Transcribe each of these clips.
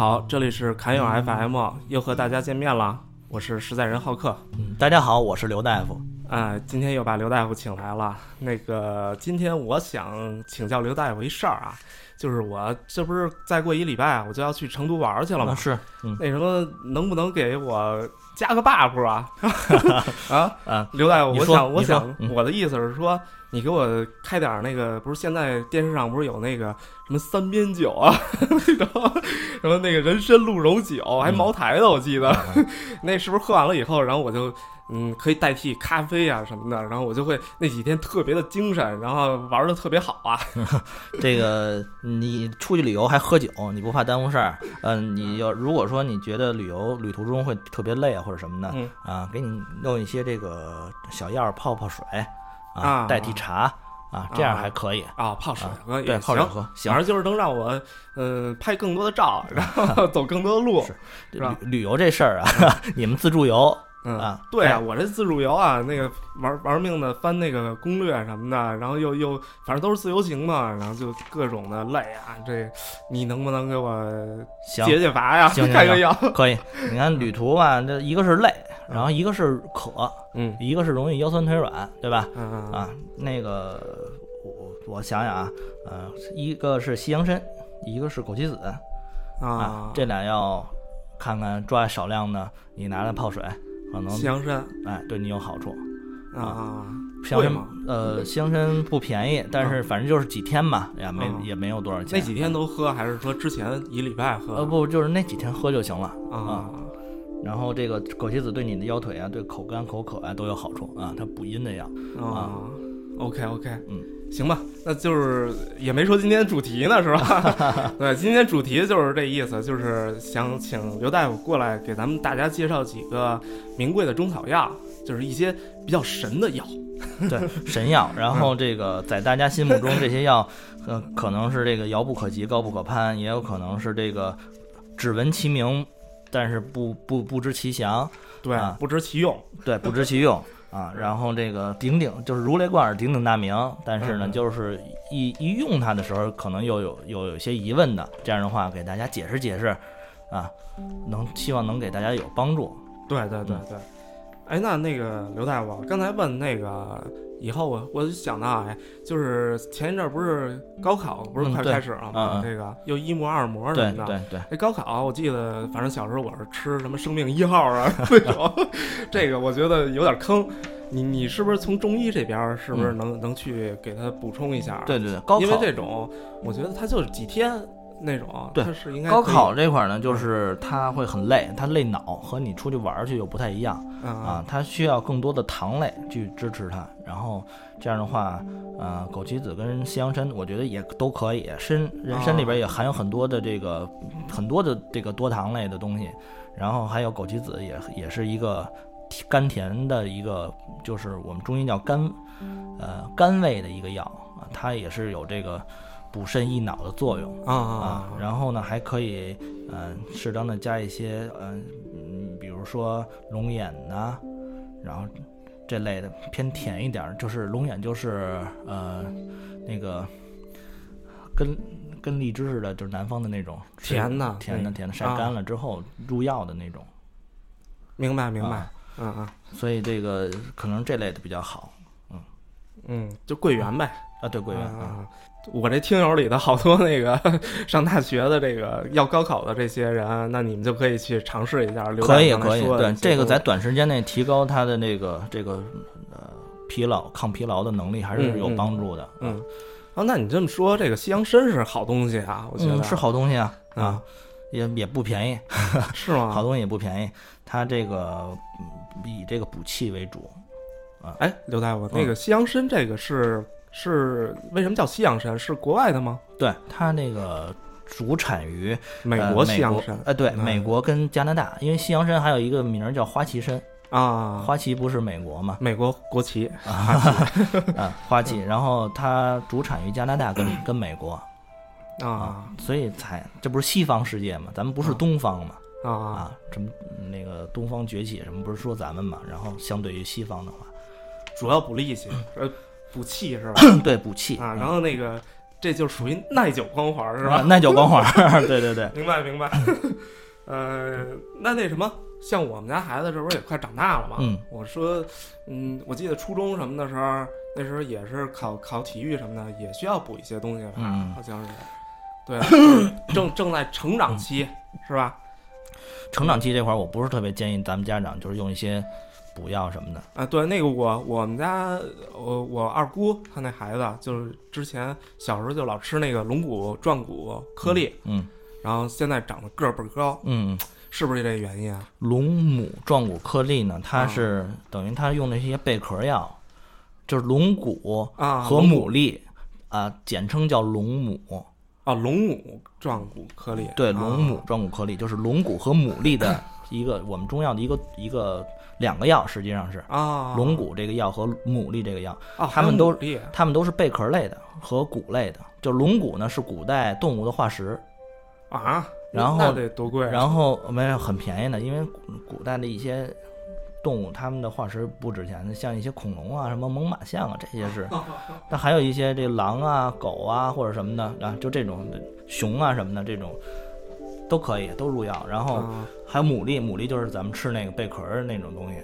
好，这里是侃友 FM，又和大家见面了，我是实在人浩克。嗯，大家好，我是刘大夫。哎，今天又把刘大夫请来了。那个，今天我想请教刘大夫一事儿啊，就是我这不是再过一礼拜我就要去成都玩去了吗？是，嗯，那什么，能不能给我加个 buff 啊？啊啊，刘大夫，我想，我想，嗯我的意思是说，你给我开点儿那个，不是现在电视上不是有那个什么三鞭酒啊，那种什么那个人参鹿茸酒，还嗯茅台的，我记得，那是不是喝完了以后，然后我就嗯可以代替咖啡啊什么的，然后我就会那几天特别的精神，然后玩的特别好啊。这个你出去旅游还喝酒，你不怕耽误事儿？嗯，你要如果说你觉得旅游旅途中会特别累啊或者什么的，嗯啊，给你弄一些这个小药泡泡水啊代替茶啊，这样还可以。啊，泡水啊喝也对，泡水行，喝行反。正就是能让我嗯拍更多的照，然后走更多的路。是是吧旅旅游这事儿啊，你们自助游嗯啊对啊，哎我这自助游啊，那个玩玩命的翻那个攻略什么的，然后又又反正都是自由行嘛，然后就各种的累啊。这你能不能给我解解乏呀？开个药。可以。你看旅途吧，这一个是累，然后一个是渴，嗯一个是容易腰酸腿软，对吧？嗯嗯啊，那个我我想想啊，呃，一个是西洋参，一个是枸杞子啊啊，，这俩要看看抓少量的，你拿来泡水，可能西洋参哎对你有好处。啊，西洋参贵吗？呃，西洋参不便宜，但是反正就是几天吧，也没嗯也没有多少钱。那几天都喝，还是说之前一礼拜喝？呃不，就是那几天喝就行了。啊。然后这个枸杞子对你的腰腿啊、对口干口渴啊都有好处啊，它补阴的药。啊，OK OK，嗯，行吧，那就是也没说今天主题呢，是吧？对，今天主题就是这意思，就是想请刘大夫过来给咱们大家介绍几个名贵的中草药，就是一些比较神的药。对，神药。然后这个在大家心目中，这些药，呃，可能是这个遥不可及、高不可攀，也有可能是这个只闻其名，但是不不不知其详，对，啊不知其用。对，不知其用啊。然后这个鼎鼎就是如雷贯耳、鼎鼎大名，但是呢，嗯就是一一用它的时候，可能又有有有些疑问的。这样的话，给大家解释解释，啊，能希望能给大家有帮助。对对对对。哎，那那个刘大夫，刚才问那个以后我我就想到，哎，就是前一阵儿不是高考不是快开始了这个又一模二模什么的。对对，那高考，我记得反正小时候我是吃什么生命一号啊 那种，这个我觉得有点坑。你你是不是从中医这边是不是能、能去给他补充一下？对对对，高考因为这种我觉得他就是几天那种，对它是应该高考这块儿呢，就是它会很累，它累脑，和你出去玩儿去又不太一样啊啊，它需要更多的糖类去支持它。然后这样的话，呃，枸杞子跟西洋参，我觉得也都可以。参人参里边也含有很多的这个很多的这个多糖类的东西，然后还有枸杞子也也是一个甘甜的一个，就是我们中医叫甘呃甘味的一个药啊，它也是有这个补肾益脑的作用。啊啊啊，然后呢，还可以嗯、适当的加一些嗯嗯，比如说龙眼呐、然后这类的偏甜一点儿，就是龙眼就是呃那个跟跟荔枝似的，就是南方的那种甜的甜的甜的，晒啊干了之后入药的那种。明白明白啊，嗯嗯所以这个可能这类的比较好嗯嗯，就桂圆呗。啊。对，桂圆啊，啊，我这听友里的好多那个 上大学的这个要高考的这些人，那你们就可以去尝试一下。刘大可以可以，对这个在短时间内提高他的那个这个呃疲劳抗疲劳的能力还是有帮助的。嗯，哦，那你这么说，这个西洋参是好东西啊，我觉得、嗯，是好东西啊啊啊，也也不便宜，是吗？好东西也不便宜。它这个嗯以这个补气为主啊，哎，刘大夫，嗯那个西洋参这个是是为什么叫西洋参？是国外的吗？对。它那个主产于美国西洋参呃，对，嗯。美国跟加拿大，因为西洋参还有一个名儿叫花旗参，啊，花旗不是美国吗？美国国旗。啊，花旗，然后它主产于加拿大跟跟美国。啊。所以才这不是西方世界嘛？咱们不是啊。东方嘛？啊。啊，什么那个东方崛起什么不是说咱们嘛？然后相对于西方的话，主要补力气，呃，补气是吧？对补气啊，嗯然后那个这就属于耐久光环是吧？耐久光环，对对对，明白明白。呃，那那什么，像我们家孩子这不是也快长大了嘛？嗯，我说，嗯，我记得初中什么的时候，那时候也是考考体育什么的，也需要补一些东西吧？嗯好像是。对，就是正正在成长期，是吧？成长期这块儿，我不是特别建议咱们家长就是用一些补药什么的。啊，对，那个我我们家我我二姑她那孩子，就是之前小时候就老吃那个龙骨壮骨颗粒，嗯然后现在长得个儿倍儿高，嗯，是不是这原因啊？龙母壮骨颗粒呢，它啊是等于它用那些贝壳药，就是龙骨啊，和牡蛎啊，简称叫龙母。啊，龙母壮骨颗粒，对，啊龙母壮骨颗粒就是龙骨和牡蛎的一个我们中药的一个一个两个药，实际上是啊，龙骨这个药和牡蛎这个药，啊，它们都还有牡蛎它们都是贝壳类的和骨类的。就龙骨呢是古代动物的化石，啊，然后那得多贵啊？然后没有很便宜的，因为古古代的一些动物，它们的化石不值钱的，像一些恐龙啊、什么猛犸象啊，这些是。但还有一些这狼啊、狗啊或者什么的啊，就这种熊啊什么的这种都可以，都入药。然后啊。还有牡蛎，牡蛎就是咱们吃那个贝壳儿那种东西。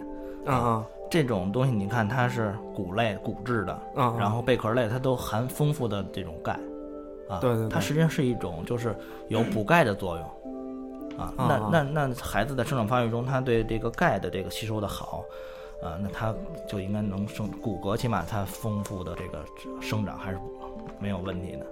啊啊。这种东西你看它是骨类、骨质的，啊，然后贝壳类它都含丰富的这种钙，啊，对它实际上是一种就是有补钙的作用，啊，那啊。那那孩子在生长发育中，他对这个钙的这个吸收的好，啊，那他就应该能生骨骼，起码它丰富的这个生长还是没有问题的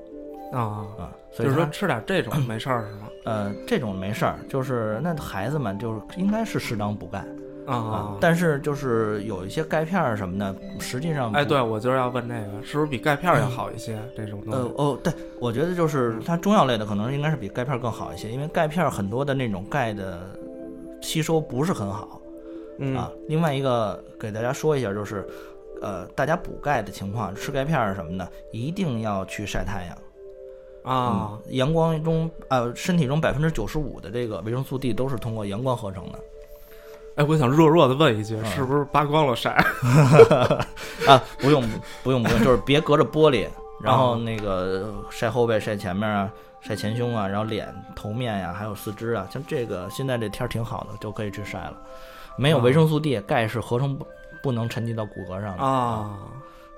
啊，啊，所以就是说吃点这种没事儿是吗？呃这种没事儿，就是那孩子们就是应该是适当补钙啊啊，但是就是有一些钙片儿什么的，实际上哎，对，我就是要问这个，是不是比钙片儿要好一些？这种东西呃哦，对，我觉得就是它中药类的可能应该是比钙片更好一些，因为钙片很多的那种钙的吸收不是很好嗯啊。另外一个给大家说一下，就是呃，大家补钙的情况，吃钙片儿什么的，一定要去晒太阳啊嗯阳光中呃，身体中百分之九十五的这个维生素 D 都是通过阳光合成的哎，我想弱弱的问一句，嗯是不是扒光了晒？啊，不用不用不用，就是别隔着玻璃，然后啊那个晒后背、晒前面啊。晒前胸啊，然后脸、头面呀、还有四肢啊，像这个现在这天儿挺好的，就可以去晒了。没有啊维生素 D，钙是合成不不能沉积到骨骼上的，啊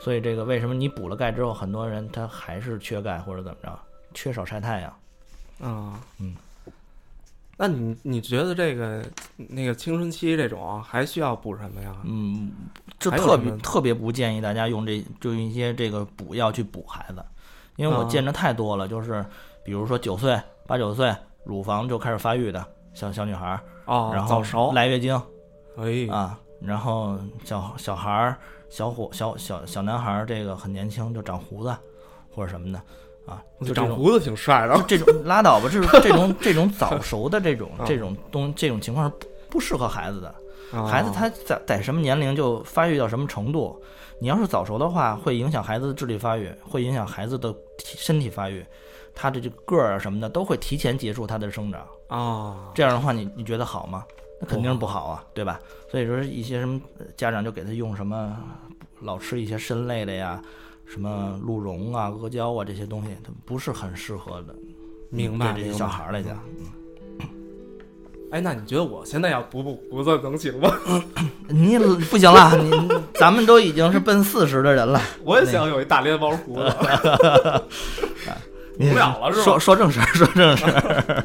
所以这个为什么你补了钙之后，很多人他还是缺钙或者怎么着，缺少晒太阳。啊，嗯。那你你觉得这个那个青春期这种还需要补什么呀？嗯，就特别特别不建议大家用这就用一些这个补药去补孩子，因为我啊见着太多了，就是比如说九岁、八九岁，乳房就开始发育的小小女孩儿，哦，然后来月经哎，啊，然后小小孩儿、小伙、小小小男孩儿，这个很年轻就长胡子或者什么的啊，就。长胡子挺帅的。这种拉倒吧，这种这种这种早熟的这种 啊这种东这种情况是不不适合孩子的。啊孩子他在在什么年龄就发育到什么程度，你要是早熟的话，会影响孩子的智力发育，会影响孩子的体身体发育，他的这个个儿啊什么的都会提前结束他的生长。啊，这样的话你，你觉得好吗？那肯定是不好啊，对吧？所以说一些什么呃家长就给他用什么，老吃一些参类的呀，什么鹿茸啊、阿胶啊这些东西，它不是很适合的。明白。对这些小孩儿来讲，哎，那你觉得我现在要补补胡子能行吗？你不行了，你咱们都已经是奔四十的人了。我也想有一大连毛胡子。你不了了是吧说说正事儿，说正事儿。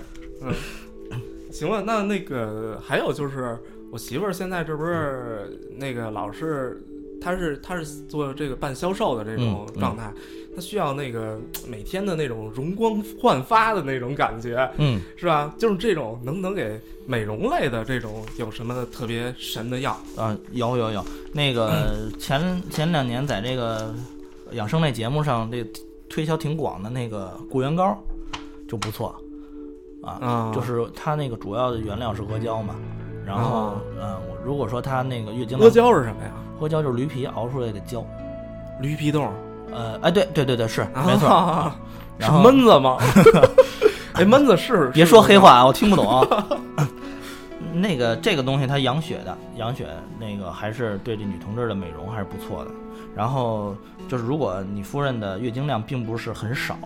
行了，那那个还有就是，我媳妇儿现在这不是那个老是，她是他是做这个半销售的这种嗯嗯状态，他需要那个每天的那种容光焕发的那种感觉，嗯，是吧？就是这种能不能给美容类的这种有什么特别神的药啊，有有有，那个 前前两年在这个养生类节目上，这推销挺广的那个固元膏就不错啊，啊？就是它那个主要的原料是阿胶嘛，然后啊呃，我如果说它那个月经阿胶是什么呀？阿胶就是驴皮熬出来的胶，驴皮冻，呃，哎，对对对对，是没错。啊 是然后闷子吗？哎，闷子是别说黑，话啊，我听不懂。那个这个东西它养血的，养血那个还是对这女同志的美容还是不错的。然后就是如果你夫人的月经量并不是很少，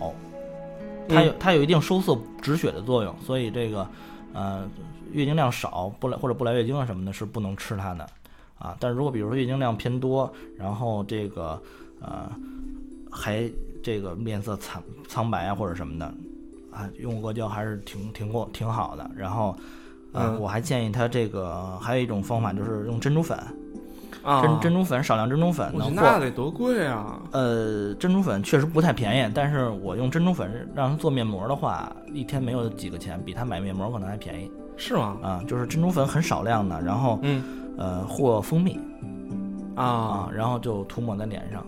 它有它有一定收缩止血的作用，所以这个呃月经量少不来或者不来月经啊什么的，是不能吃它的啊。但是如果比如说月经量偏多，然后这个呃还这个面色苍苍白啊或者什么的啊，用阿胶还是挺挺过挺好的。然后呃嗯我还建议他这个还有一种方法就是用珍珠粉，啊，珍珍珠粉少量珍珠粉能和。那得多贵啊！呃，珍珠粉确实不太便宜，但是我用珍珠粉让他做面膜的话，一天没有几个钱，比他买面膜可能还便宜是吗？啊。就是珍珠粉很少量的，然后嗯呃或蜂蜜啊啊，然后就涂抹在脸上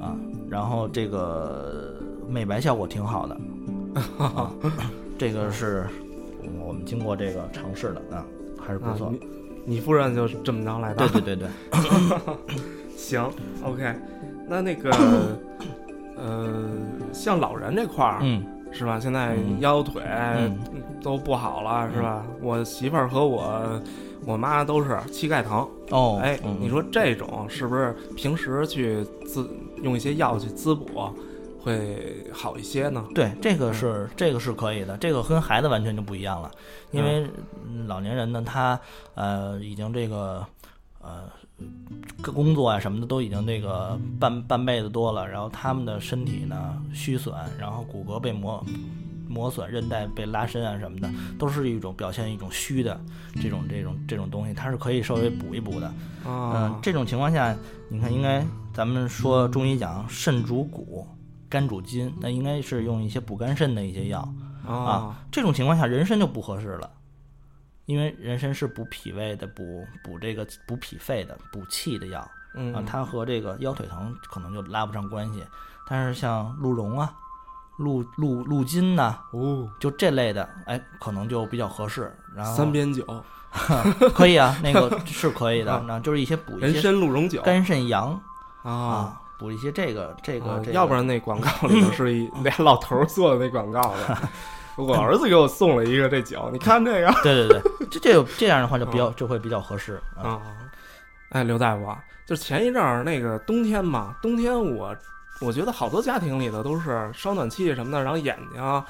啊，然后这个美白效果挺好的 啊，这个是我们经过这个尝试的啊，还是不错。啊你你夫人就这么着来的？对对对对，行，OK。那那个呃，像老人这块儿、嗯是吧？现在嗯腰腿嗯都不好了，是吧？我媳妇儿和我我妈都是膝盖疼。哦，哎，嗯你说这种是不是平时去滋用一些药去滋补会好一些呢？对，这个是这个是可以的，这个跟孩子完全就不一样了，因为嗯老年人呢，他呃已经这个呃工作啊什么的都已经这个半半辈子多了，然后他们的身体呢虚损，然后骨骼被磨磨损，韧带被拉伸啊什么的，都是一种表现一种虚的这种这种这种东西，它是可以稍微补一补的。嗯、啊，这种情况下，你看，应该咱们说中医讲肾主骨，肝主筋，那应该是用一些补肝肾的一些药啊啊。这种情况下，人参就不合适了，因为人参是补脾胃的，补补这个补脾肺的，补气的药嗯啊。它和这个腰腿疼可能就拉不上关系。但是像鹿茸啊、鹿鹿鹿筋呐、哦，就这类的，哎，可能就比较合适。然后三边酒，可以啊，那个是可以的啊，那就是一些补一人些参鹿茸酒肝肾阳。啊。啊，补一些这个这个啊这个，要不然那广告里头是一 俩老头儿做的那广告的。我儿子给我送了一个这酒，你看这个对对对，这这有这样的话就比较就会比较合适啊。啊。哎，刘大夫啊，就前一阵儿那个冬天嘛，冬天我我觉得好多家庭里头都是烧暖气什么的，然后眼睛，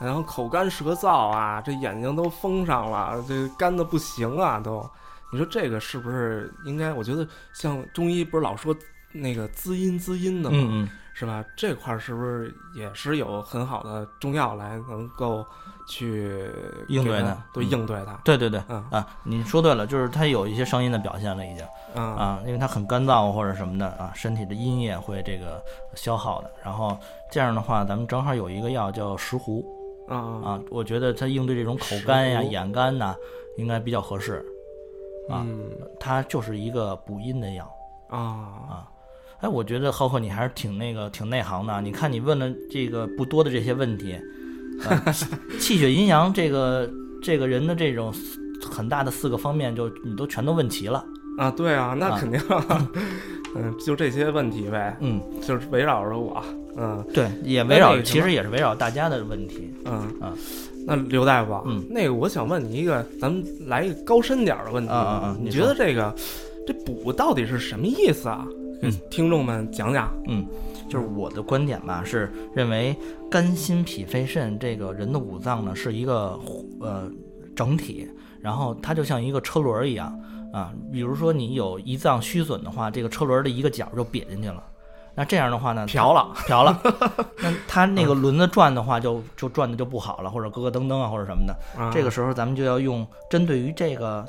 然后口干舌燥啊，这眼睛都封上了，这干的不行啊都。你说这个是不是应该？我觉得像中医不是老说那个滋阴滋阴的吗？是吧？这块儿是不是也是有很好的中药来能够去应对的对嗯应对它？对对对嗯啊，你说对了，就是它有一些声音的表现了已经啊啊，因为它很干燥或者什么的啊，身体的阴液会这个消耗的。然后这样的话，咱们正好有一个药叫石斛啊啊，我觉得它应对这种口干呀、眼干呐，应该比较合适。啊嗯它就是一个补阴的药啊。啊哎，我觉得浩克你还是挺那个挺内行的。你看你问了这个不多的这些问题，啊、气血阴阳这个这个人的这种很大的四个方面，就你都全都问齐了。啊！对啊，那啊肯定，嗯，就这些问题呗，嗯，就是围绕着我，嗯对，也围绕其实也是围绕大家的问题。嗯啊。那刘大夫啊，嗯那个我想问你一个，咱们来一个高深点儿的问题，啊啊啊你觉得这个这补到底是什么意思啊？给嗯听众们讲讲。嗯，就是我的观点吧，是认为肝、心、脾、肺、肾这个人的五脏呢是一个呃整体，然后它就像一个车轮儿一样啊。比如说你有一脏虚损的话，这个车轮儿的一个角就瘪进去了。那这样的话呢，瓢了，瓢了，那它那个轮子转的话就，就转的就不好了，或者咯咯噔噔啊，或者什么的。啊这个时候咱们就要用针对于这个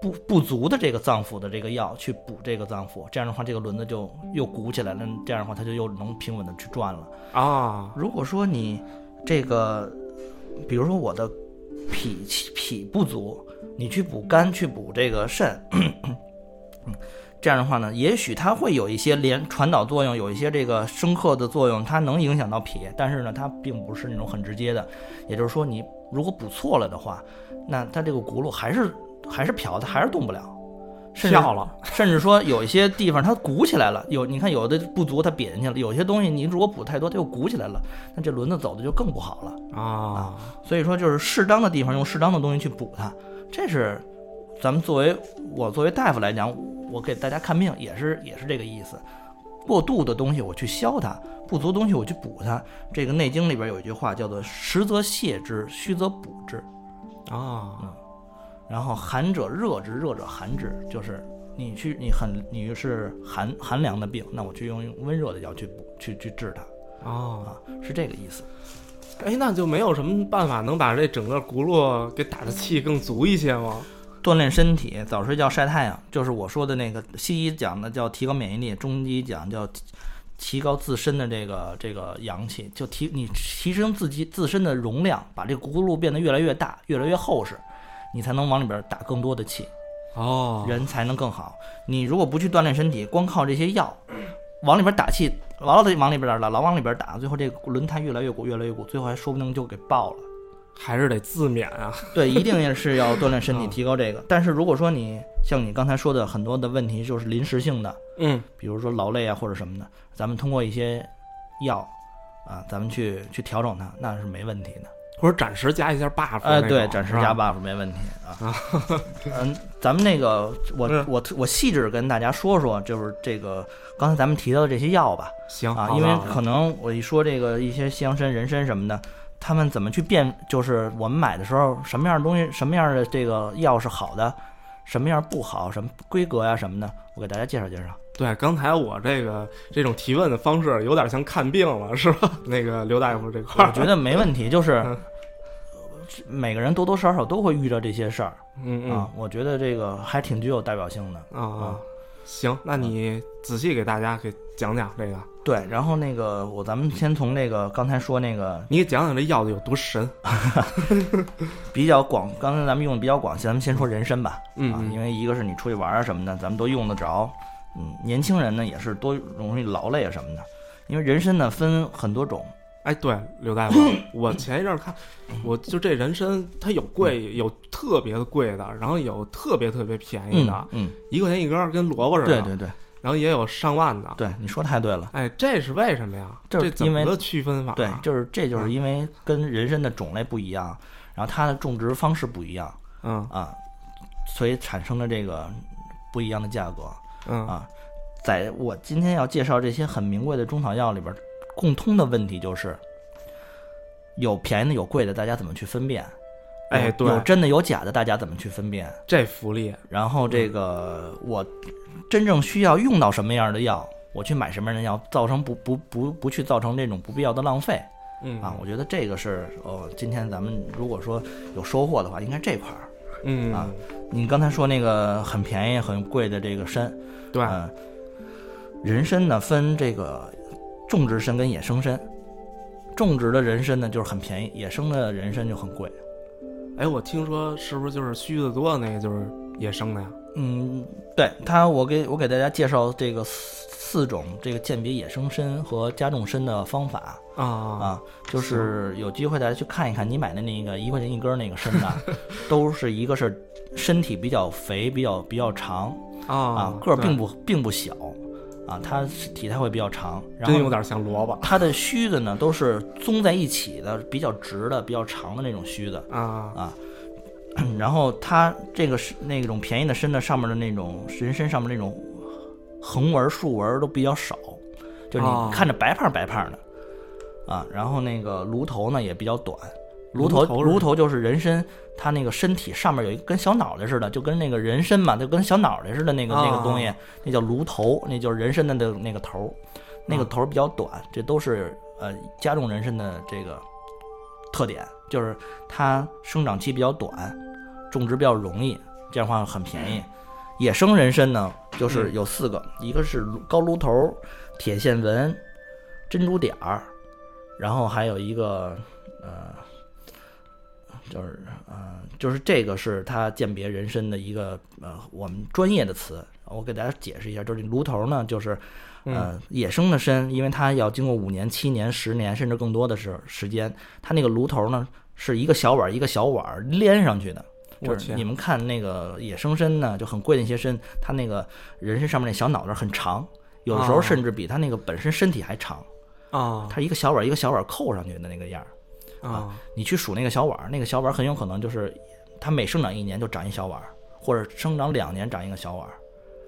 不不足的这个脏腑的这个药去补这个脏腑，这样的话这个轮子就又鼓起来了，这样的话它就又能平稳的去转了。啊如果说你这个，比如说我的脾气脾不足，你去补肝，去补这个肾，嗯，这样的话呢，也许它会有一些连传导作用，有一些这个生克的作用，它能影响到脾，但是呢，它并不是那种很直接的。也就是说，你如果补错了的话，那它这个轱辘还是还是瓢，它还是动不了。甚至 甚至说有一些地方它鼓起来了，有你看有的不足它瘪进去了，有些东西你如果补太多它又鼓起来了，那这轮子走的就更不好了。啊所以说就是适当的地方用适当的东西去补它，这是咱们作为我作为大夫来讲，我给大家看病也是也是这个意思。过度的东西我去消它，不足东西我去补它。这个《内经》里边有一句话叫做“实则泻之，虚则补之”。啊，然后寒者热之，热者寒之，就是你去你很你是寒寒凉的病，那我去用用温热的药去去去治它哦，啊，是这个意思。哎，那就没有什么办法能把这整个轱辘给打的气更足一些吗？锻炼身体，早睡觉，晒太阳，就是我说的那个西医讲的叫提高免疫力，中医讲叫提提高自身的这个这个阳气，就提你提升自己自身的容量，把这个轱辘变得越来越大，越来越厚实，你才能往里边打更多的气，哦，人才能更好。你如果不去锻炼身体，光靠这些药往里边打气，老得往里边打，老往里边打，最后这个轮胎越来越鼓，越来越鼓，最后还说不定就给爆了。还是得自勉啊。对，一定也是要锻炼身体，嗯提高这个。但是如果说你像你刚才说的很多的问题，就是临时性的，嗯，比如说劳累啊或者什么的，咱们通过一些药啊，咱们去去调整它，那是没问题的。或者暂时加一下 buff 哎。对，暂时加 buff 没问题啊。嗯，咱们那个我嗯我我细致跟大家说说，就是这个刚才咱们提到的这些药吧。行啊，因为可能我一说这个一些西洋参、人参什么的，他们怎么去辨，就是我们买的时候什么样的东西，什么样的这个药是好的，什么样不好，什么规格呀、什么的，我给大家介绍介绍。对，刚才我这个这种提问的方式有点像看病了，是吧？那个刘大夫这块儿，我觉得没问题，就是嗯每个人多多少少都会遇到这些事儿嗯嗯啊，我觉得这个还挺具有代表性的。啊啊，行，那你仔细给大家给讲讲这个，对，然后那个我咱们先从那个刚才说那个你给讲讲这药的有多神。比较广，刚才咱们用的比较广，咱们先说人参吧。嗯因为一个是你出去玩啊什么的，咱们都用得着。嗯，年轻人呢也是多容易劳累啊什么的。因为人参呢分很多种，哎，对，刘大夫，我前一阵儿看，我就这人参，它有贵，有特别的贵的，然后有特别特别便宜嗯的，嗯，一块钱一根儿，跟萝卜似的。对对对然后也有上万的。对，你说太对了。哎，这是为什么呀？就是因为这怎么个区分法？对，就是这就是因为跟人参的种类不一样，然后它的种植方式不一样嗯啊，所以产生了这个不一样的价格嗯啊。在我今天要介绍这些很名贵的中草药里边，共通的问题就是有便宜的有贵的，大家怎么去分辨？有哎对有真的有假的，大家怎么去分辨？这福利，然后这个我真正需要用到什么样的药，我去买什么样的药，造成不不不不去造成这种不必要的浪费嗯啊！我觉得这个是哦，今天咱们如果说有收获的话，应该这块儿。嗯啊你刚才说那个很便宜很贵的这个参，对，嗯，人参呢分这个种植参跟野生参，种植的人参呢就是很便宜，野生的人参就很贵。哎，我听说是不是就是须子多那个就是野生的呀？嗯，对它，我给我给大家介绍这个四四种这个鉴别野生参和加重参的方法啊啊，就是有机会大家去看一看，你买的那个一块钱一根儿那个参的，都是一个是身体比较肥、比较比较长啊啊，个儿并不不并不小啊，它体态会比较长，然后真有点像萝卜。它的须子呢都是综在一起的，比较直的、比较长的那种须子。啊。啊，然后它这个是那种便宜的参的上面的那种人参上面那种横纹、竖纹都比较少，就是哦你看着白胖白胖的啊。然后那个颅头呢也比较短，颅颅头头是？颅头就是人参它那个身体上面有一个跟小脑袋似的，就跟那个人参嘛，就跟小脑袋似的那个、那个东西哦，那叫颅头，那就是人参的那个那个头儿，那个啊头儿比较短，这都是呃加重人参的这个特点，就是它生长期比较短，种植比较容易，这样的话很便宜。野生人参呢，就是嗯。有四个，一个是高炉头、铁线纹、珍珠点儿，然后还有一个呃，就是呃，就是这个是它鉴别人参的一个呃我们专业的词，我给大家解释一下，就是炉头呢，就是嗯呃野生的参，因为它要经过五年、七年、十年甚至更多的时时间，它那个炉头呢是一个小碗儿一个小碗儿连上去的。就是你们看那个野生参呢，就很贵的一些参，它那个人参上面那小脑袋很长，有的时候哦甚至比它那个本身身体还长。啊它一个小碗一个小碗扣上去的那个样儿。啊你去数那个小碗，那个小碗很有可能就是它每生长一年就长一小碗，或者生长两年长一个小碗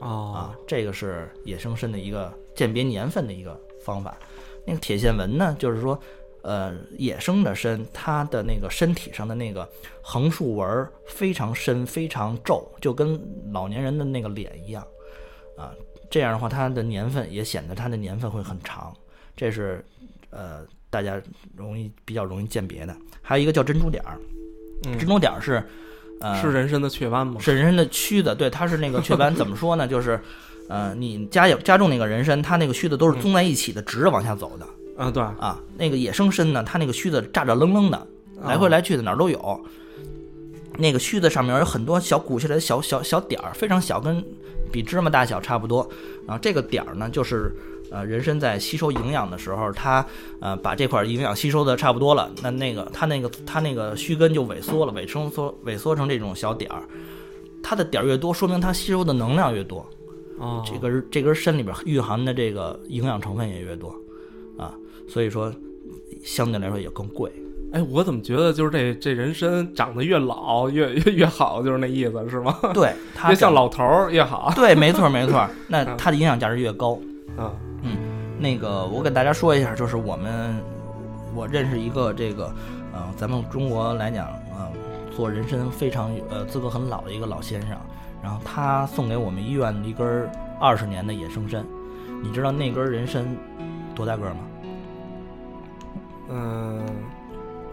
哦啊，这个是野生参的一个鉴别年份的一个方法。那个铁线纹呢，就是说，呃，野生的参，它的那个身体上的那个横竖纹非常深、非常皱，就跟老年人的那个脸一样啊。这样的话，它的年份也显得它的年份会很长，这是呃大家容易比较容易鉴别的。还有一个叫珍珠点儿，嗯珍珠点儿是呃是人参的雀斑吗？是人参的须子，对，它是那个雀斑，怎么说呢？就是，呃，你加加重那个人参，它那个须子都是综在一起的，直着往下走的啊，对，啊。那个野生参呢，它那个须子炸炸愣愣的，来回来去的哪儿都有。那个须子上面有很多小鼓起来的小小小点儿，非常小，跟比芝麻大小差不多。然后这个点儿呢，就是呃人参在吸收营养的时候，它呃把这块营养吸收的差不多了，那那个它那个它那个须根就萎缩了，萎成缩萎缩成这种小点儿。它的点儿越多，说明它吸收的能量越多，哦，这根这根参里边蕴含的这个营养成分也越多，啊，所以说相对来说也更贵。哎，我怎么觉得就是这这人参长得越老越越 越好，就是那意思是吗？对，它 越像老头儿越好。对，没错没错，那 它的营养价值越高。啊，那个我给大家说一下，就是我们我认识一个这个，呃，咱们中国来讲，呃，做人参非常呃资格很老的一个老先生，然后他送给我们医院一根二十年的野生参，你知道那根人参多大个儿吗？嗯，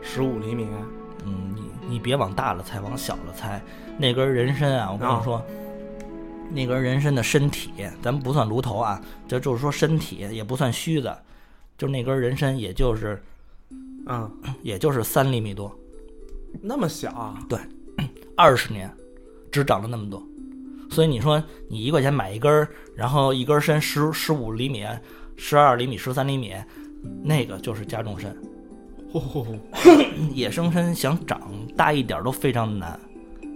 十五厘米。嗯，你你别往大了猜，往小了猜。那根人参啊，我跟你说，那根人参的身体，咱们不算炉头啊，这就是说身体也不算须子，就那根人参，也就是嗯，也就是三厘米多，那么小啊？对二十年只长了那么多。所以你说你一块钱买一根儿，然后一根参十十五厘米、十二厘米、十三厘米，那个就是加重参。呼呼呼，野生参想长大一点儿都非常难。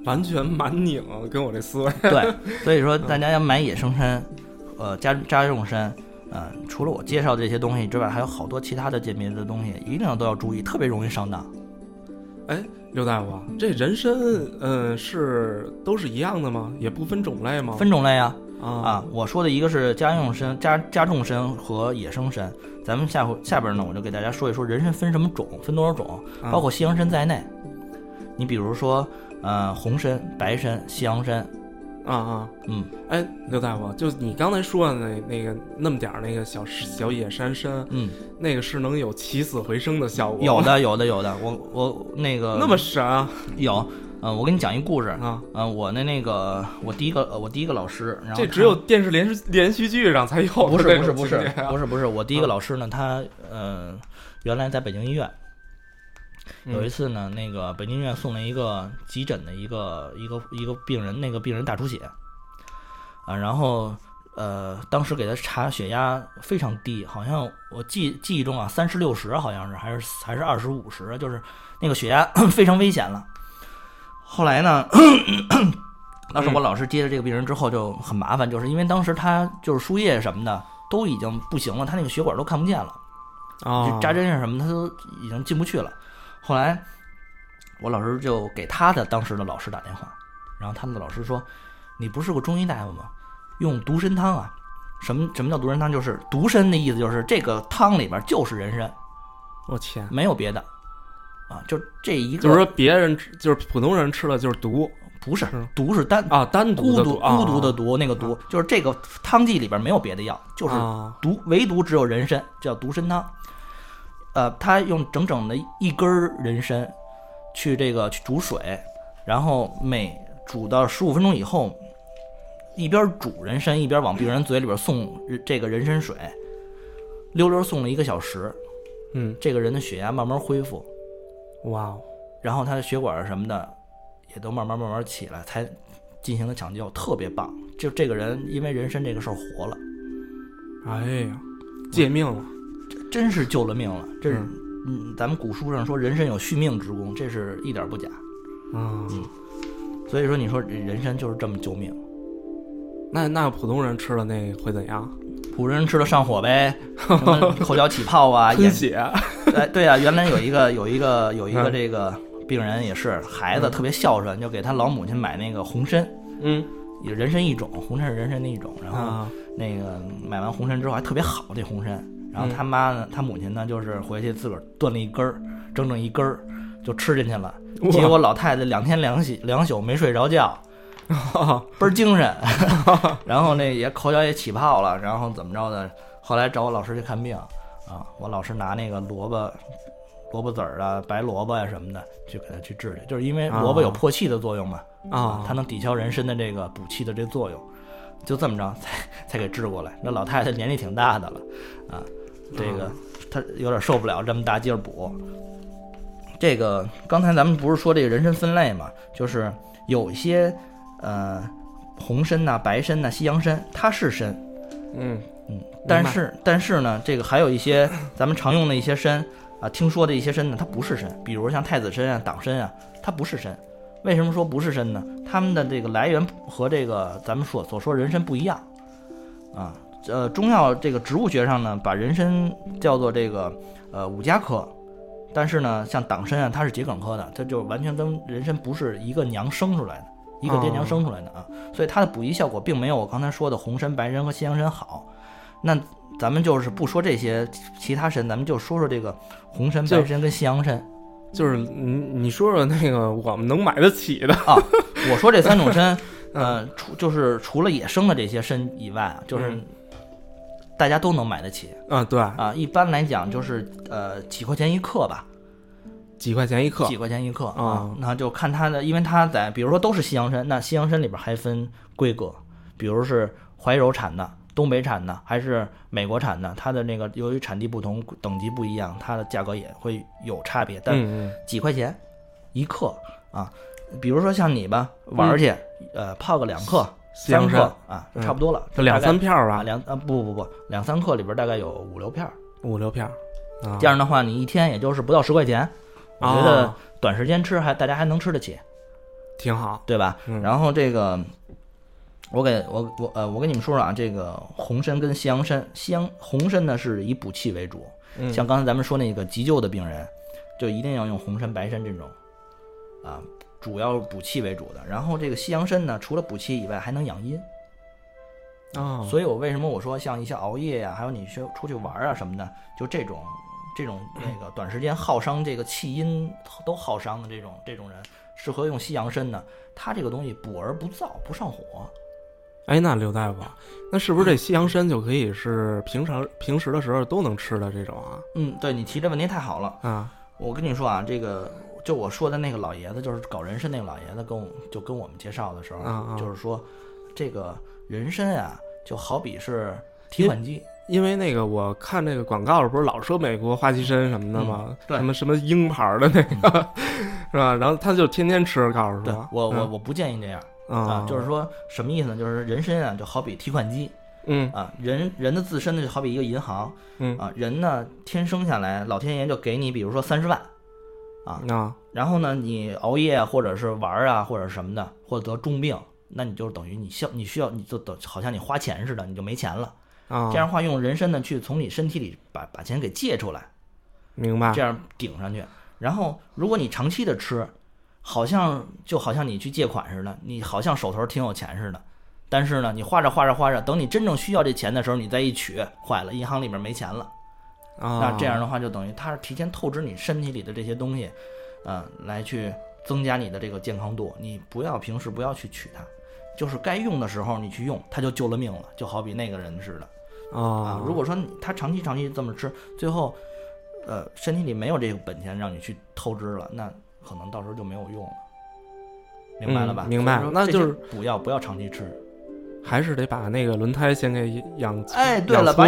完全蛮拧，跟我这思维。对，所以说大家要买野生参，呃，加加重参，呃，除了我介绍这些东西之外，还有好多其他的鉴别的东西，一定要都要注意，特别容易上当。哎，刘大夫，这人参，嗯，是都是一样的吗？也不分种类吗？分种类啊啊啊，我说的一个是家用参、加加重参和野生参，咱们下回下边呢，我就给大家说一说人参分什么种，分多少种，啊包括西洋参在内。你比如说，呃，红参、白参、西洋参，啊啊！嗯，哎，刘大夫，就你刚才说的那那个那么点儿那个小小野山参，嗯，那个是能有起死回生的效果？有，的，有的，有的。我我那个 那么神啊？有，嗯、我给你讲一故事。啊，嗯、我的那个我第一个呃我第一个老师，然后这只有电视连续连续剧上才有的不是不是不是不是不是我第一个啊老师呢，他呃原来在北京医院，有一嗯次呢，那个北京医院送了一个急诊的一个一个一个病人，那个病人大出血啊，然后呃当时给他查血压非常低，好像我记记忆中啊三十六十好像是还是还是二十五十，就是那个血压 非常危险了。后来呢，当时我老师接着这个病人之后就很麻烦，就是因为当时他就是输液什么的都已经不行了，他那个血管都看不见了。啊就扎针啊什么，他都已经进不去了。后来我老师就给他的当时的老师打电话，然后他们的老师说：“你不是个中医大夫吗？用独参汤啊。什么什么叫独参汤？就是独参的意思，就是这个汤里边就是人参，我天，没有别的啊，就这一个。就是说别人吃就是普通人吃了就是毒不是毒是单啊，单独的孤独啊孤独的毒，那个毒就是这个汤剂里边没有别的药，就是啊独唯独只有人参，叫独参汤。呃，他用整整的一根人参去这个去煮水，然后每煮到十五分钟以后，一边煮人参一边往病人嘴里边送这个人参水，溜溜送了一个小时，嗯，这个人的血压慢慢恢复，哇哦，然后他的血管什么的也都慢慢慢慢起来，才进行了抢救，特别棒。就这个人因为人参这个事儿活了，哎呀，借命了，真是救了命了。这是嗯。嗯，咱们古书上说人参有续命之功，这是一点不假。嗯，所以说，你说人参就是这么救命。那那普通人吃了那会怎样？古人吃了上火呗，口角起泡啊，眼血 哎，对啊，原来有一个有一个有一个嗯。这个病人也是孩子特别孝顺，就给他老母亲买那个红参，嗯，有人参一种，红参是人参的一种，然后啊，那个买完红参之后还特别好这红参，然后他妈呢，他母亲呢就是回去自个儿炖了一根儿，整整一根儿就吃进去了，结果老太太两天两宿两宿没睡着觉，倍儿精神，然后那也口角也起泡了，然后怎么着的？后来找我老师去看病啊，我老师拿那个萝卜、萝卜籽儿啊、白萝卜呀、什么的去给他去治去，就是因为萝卜有啊破气的作用嘛，啊，它能抵消人参的这个补气的这作用，就这么着才才给治过来。那老太太年纪挺大的了啊，这个他有点受不了这么大劲儿补。这个刚才咱们不是说这个人参分类嘛，就是有一些呃红参呐、白参呐、西洋参，它是参，嗯嗯，但是但是呢，这个还有一些咱们常用的一些参啊，听说的一些参呢，它不是参，比如像太子参啊、党参啊，它不是参。为什么说不是参呢？它们的这个来源和这个咱们所所说人参不一样啊。呃，中药这个植物学上呢，把人参叫做这个呃五加科，但是呢，像党参啊，它是桔梗科的，它就完全跟人参不是一个娘生出来的，一个爹娘生出来的啊，所以它的补益效果并没有我刚才说的红参、白参和西洋参好。那咱们就是不说这些其他参，咱们就说说这个红参、就白参跟西洋参就是你你说说那个我们能买得起的，啊。我说这三种参，呃，除就是除了野生的这些参以外啊，就是嗯大家都能买得起啊，对，啊。一般来讲就是呃几块钱一克吧，几块钱一克几块钱一克啊啊。那就看它的，因为它在比如说都是西洋参，那西洋参里边还分规格，比如是怀柔产的。东北产的还是美国产的，它的那个由于产地不同、等级不一样，它的价格也会有差别。但嗯几块钱一克啊。比如说像你吧，玩儿去，呃，泡个两克、三克参啊，嗯差不多了。就两三片儿吧，两啊不不不，两三克里边大概有五六片儿。五六片儿，啊，这样的话，你一天也就是不到十块钱，我觉得啊短时间吃还大家还能吃得起，挺好，对吧？嗯然后这个，我给我我呃，我跟你们说说啊，这个红参跟西洋参，西洋红参呢是以补气为主，嗯像刚才咱们说那个急救的病人，就一定要用红参、白参这种，啊，主要补气为主的。然后这个西洋参呢，除了补气以外，还能养阴。啊，所以我为什么我说像一些熬夜呀、还有你去出去玩啊什么的，就这种这种那个短时间耗伤这个气阴都耗伤的这种这种人，适合用西洋参呢。它这个东西补而不燥，不上火。哎，那刘大夫，那是不是这西洋参就可以是平常平时的时候都能吃的这种啊？嗯，对你提这问题太好了。啊，我跟你说啊，这个就我说的那个老爷子，就是搞人参那个老爷子，跟我就跟我们介绍的时候，就是说这个人参啊，就好比是提款机。因为那个我看那个广告不是老说美国花旗参什么的吗？嗯对什么什么鹰牌儿的那个、是吧？然后他就天天吃，告诉对说，我我嗯我不建议这样啊啊，，就是说什么意思呢？就是人参啊，就好比提款机嗯啊，人人的自身呢就好比一个银行嗯啊，人呢天生下来，老天爷就给你，比如说三十万，啊，啊然后呢你熬夜啊，或者是玩啊，或者什么的，或者得重病，那你就等于你消你需要你就等好像你花钱似的，你就没钱了。啊，这样的话，用人参呢去从你身体里把把钱给借出来，明白这样顶上去。然后，如果你长期的吃，好像就好像你去借款似的，你好像手头挺有钱似的，但是呢，你花着花着花着，等你真正需要这钱的时候，你再一取，坏了，银行里面没钱了。啊，那这样的话，就等于它是提前透支你身体里的这些东西，呃、来去增加你的这个健康度。你不要平时不要去取它，就是该用的时候你去用，它就救了命了，就好比那个人似的。啊啊，，如果说他长期长期这么吃，最后，呃，身体里没有这个本钱让你去透支了，那可能到时候就没有用了，明白了吧？嗯明白那就是不要不要长期吃。还是得把那个轮胎先给养，哎，对了，把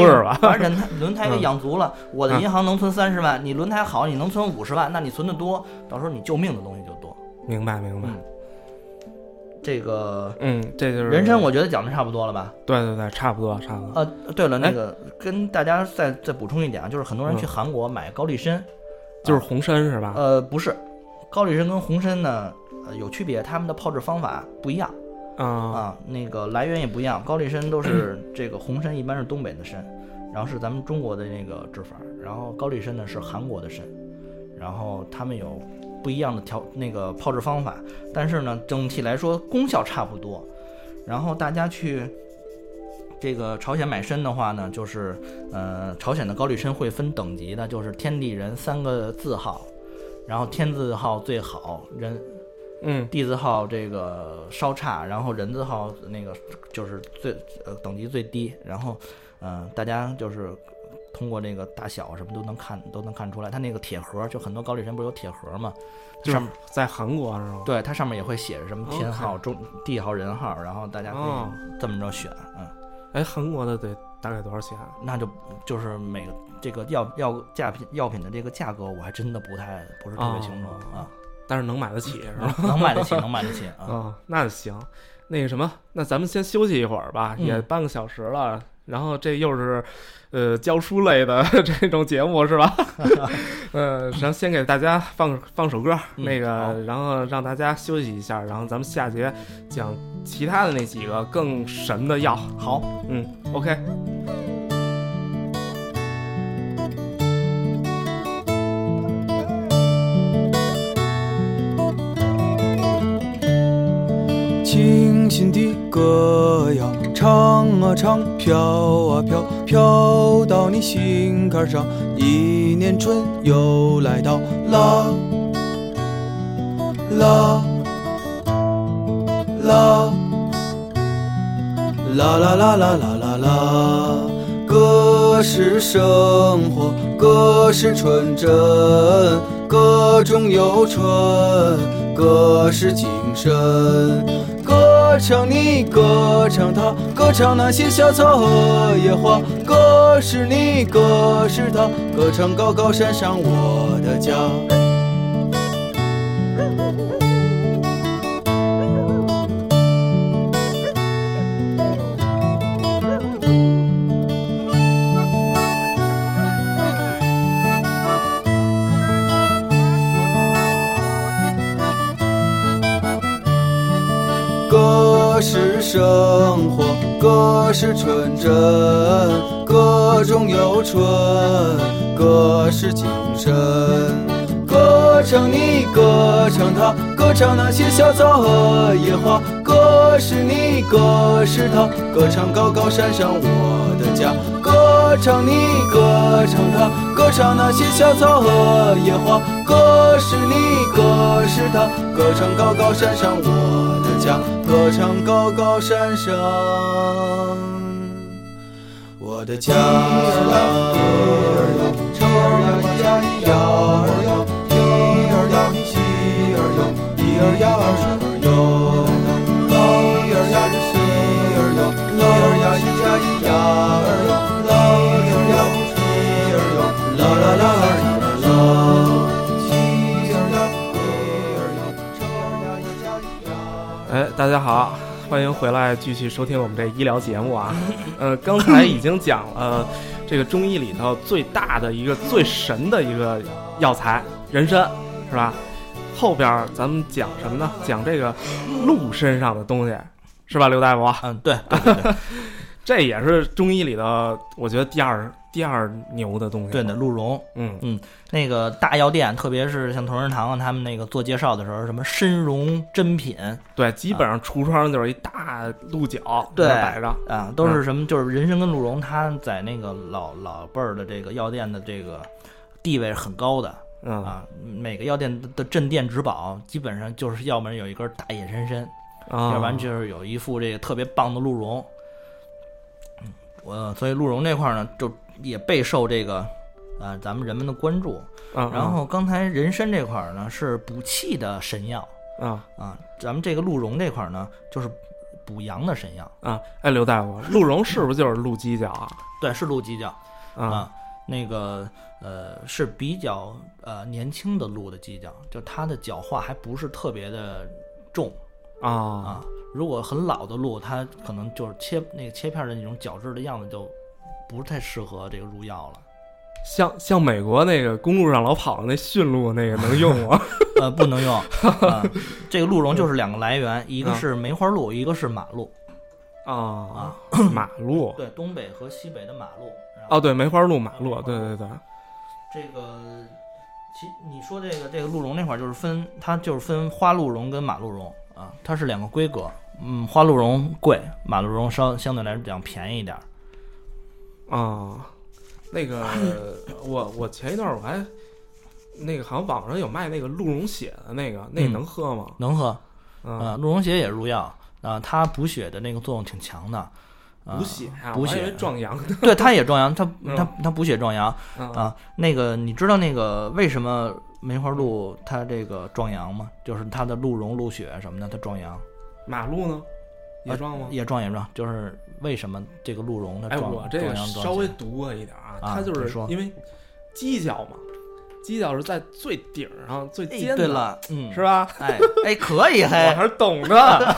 轮胎轮胎给嗯。养足了，我的银行能存三十万，你轮胎好，你能存五十万，那你存的多，到时候你救命的东西就多。明白明白，嗯。这个嗯，这就是人参，我觉得讲的差不多了吧？对对对，差不多差不多，呃，对了，那哎。个跟大家再再补充一点啊，就是很多人去嗯。韩国买高丽参，就是红参是吧？呃，不是，高丽参跟红参呢，呃，有区别，它们的泡制方法不一样啊啊，那个来源也不一样。高丽参都是这个红参一般是东北的参，然后是咱们中国的那个制法，然后高丽参呢是韩国的参，然后他们有不一样的调那个泡制方法，但是呢，整体来说功效差不多。然后大家去这个朝鲜买参的话呢，就是呃，朝鲜的高丽参会分等级的，就是天地人三个字号，然后天字号最好，人嗯地字号这个稍差，然后人字号那个就是最呃等级最低，然后嗯、呃大家就是通过这个大小什么都能看都能看出来，它那个铁盒就很多高丽参不是有铁盒吗？就是上面在韩国是吗？对它上面也会写着什么天号、中地号、人号，然后大家可哦以这么着选，嗯，哎，韩国的得大概多少钱？那就就是每个这个药药价品药品的这个价格，我还真的不太不是特别清楚哦啊，但是能买得起是吧？能能买得起，能买得起啊。啊、那行。那个什么，那咱们先休息一会儿吧，嗯也半个小时了。然后这又是，呃，教书类的 这种节目是吧？呃，然后先给大家放放首歌，嗯那好个，然后让大家休息一下，然后咱们下节讲其他的那几个更神的药。好，嗯，OK。清新的歌谣，唱啊唱，飘啊飘，飘到你心坎上。一年春又来到，啦啦啦啦啦啦啦啦啦啦，歌是生活，歌是纯真，歌中有春，歌是精神。歌唱你，歌唱他，歌唱那些小草和野花。歌是你，歌是他，歌唱高高山上我的家。歌是纯真，歌中有春，歌是精神。歌唱你，歌唱他，歌唱那些小草和野花。歌是你，歌是他，歌唱高高山上我的家。歌唱你，歌唱他，歌唱那些小草和野花。歌是你，歌是他，歌唱高高山上我的家。歌唱高高山上我的家。哎大家好。欢迎回来继续收听我们这医疗节目啊。呃，刚才已经讲了这个中医里头最大的一个最神的一个药材人参，是吧？后边儿咱们讲什么呢？讲这个鹿身上的东西，是吧，刘大夫？嗯，对对对对 这也是中医里的，我觉得第二第二牛的东西。对的，，鹿茸。嗯嗯，那个大药店，特别是像同仁堂啊他们那个做介绍的时候，什么参茸珍品对，基本上橱窗就是一大鹿角对摆着。啊，都是什么？就是人参跟鹿茸，它在那个老老辈儿的这个药店的这个地位是很高的嗯啊。每个药店的的镇店之宝，基本上就是要不然有一根大野山参，啊，要不然就是有一副这个特别棒的鹿茸。嗯，我所以鹿茸这块儿呢，就也备受这个啊咱们人们的关注。嗯，然后刚才人参这块儿呢是补气的神药啊啊，咱们这个鹿茸这块儿呢就是补阳的神药。啊，哎，刘大夫，鹿茸是不是就是鹿犄角啊？对，是鹿犄角啊啊，那个呃是比较呃年轻的鹿的犄角，就它的角化还不是特别的重啊啊。如果很老的鹿，它可能就是切那个切片的那种角质的样子就不太适合这个入药了。像像美国那个公路上老跑的那驯鹿那个能用吗？呃，不能用。啊、这个鹿茸就是两个来源，一个是梅花鹿，一个是马鹿。啊，马鹿 对，东北和西北的马鹿。哦，对，梅花鹿、马鹿，对对对，这个其你说这个这个鹿茸那块儿就是分，它就是分花鹿茸跟马鹿茸啊，它是两个规格。嗯，花鹿茸贵，马鹿茸稍相对来讲便宜一点儿。啊，那个 我我前一段我还那个好像网上有卖那个鹿茸血的那个，那能喝吗？能喝，啊，啊，鹿茸血也入药啊，它补血的那个作用挺强的。啊补血啊，补血，壮阳。对，它也壮阳，它嗯它它补血壮阳啊啊。那个你知道那个为什么梅花鹿它这个壮阳吗？就是它的鹿茸、鹿血什么的，它壮阳，马鹿呢？也壮吗？也壮也壮，就是为什么这个鹿茸它哎，壮我这个壮阳稍微血读过一点啊，啊它就是因为犄角嘛，犄角是在最顶上最哎尖的，对了，嗯，是吧？哎哎，可以我 嘿，还是懂的。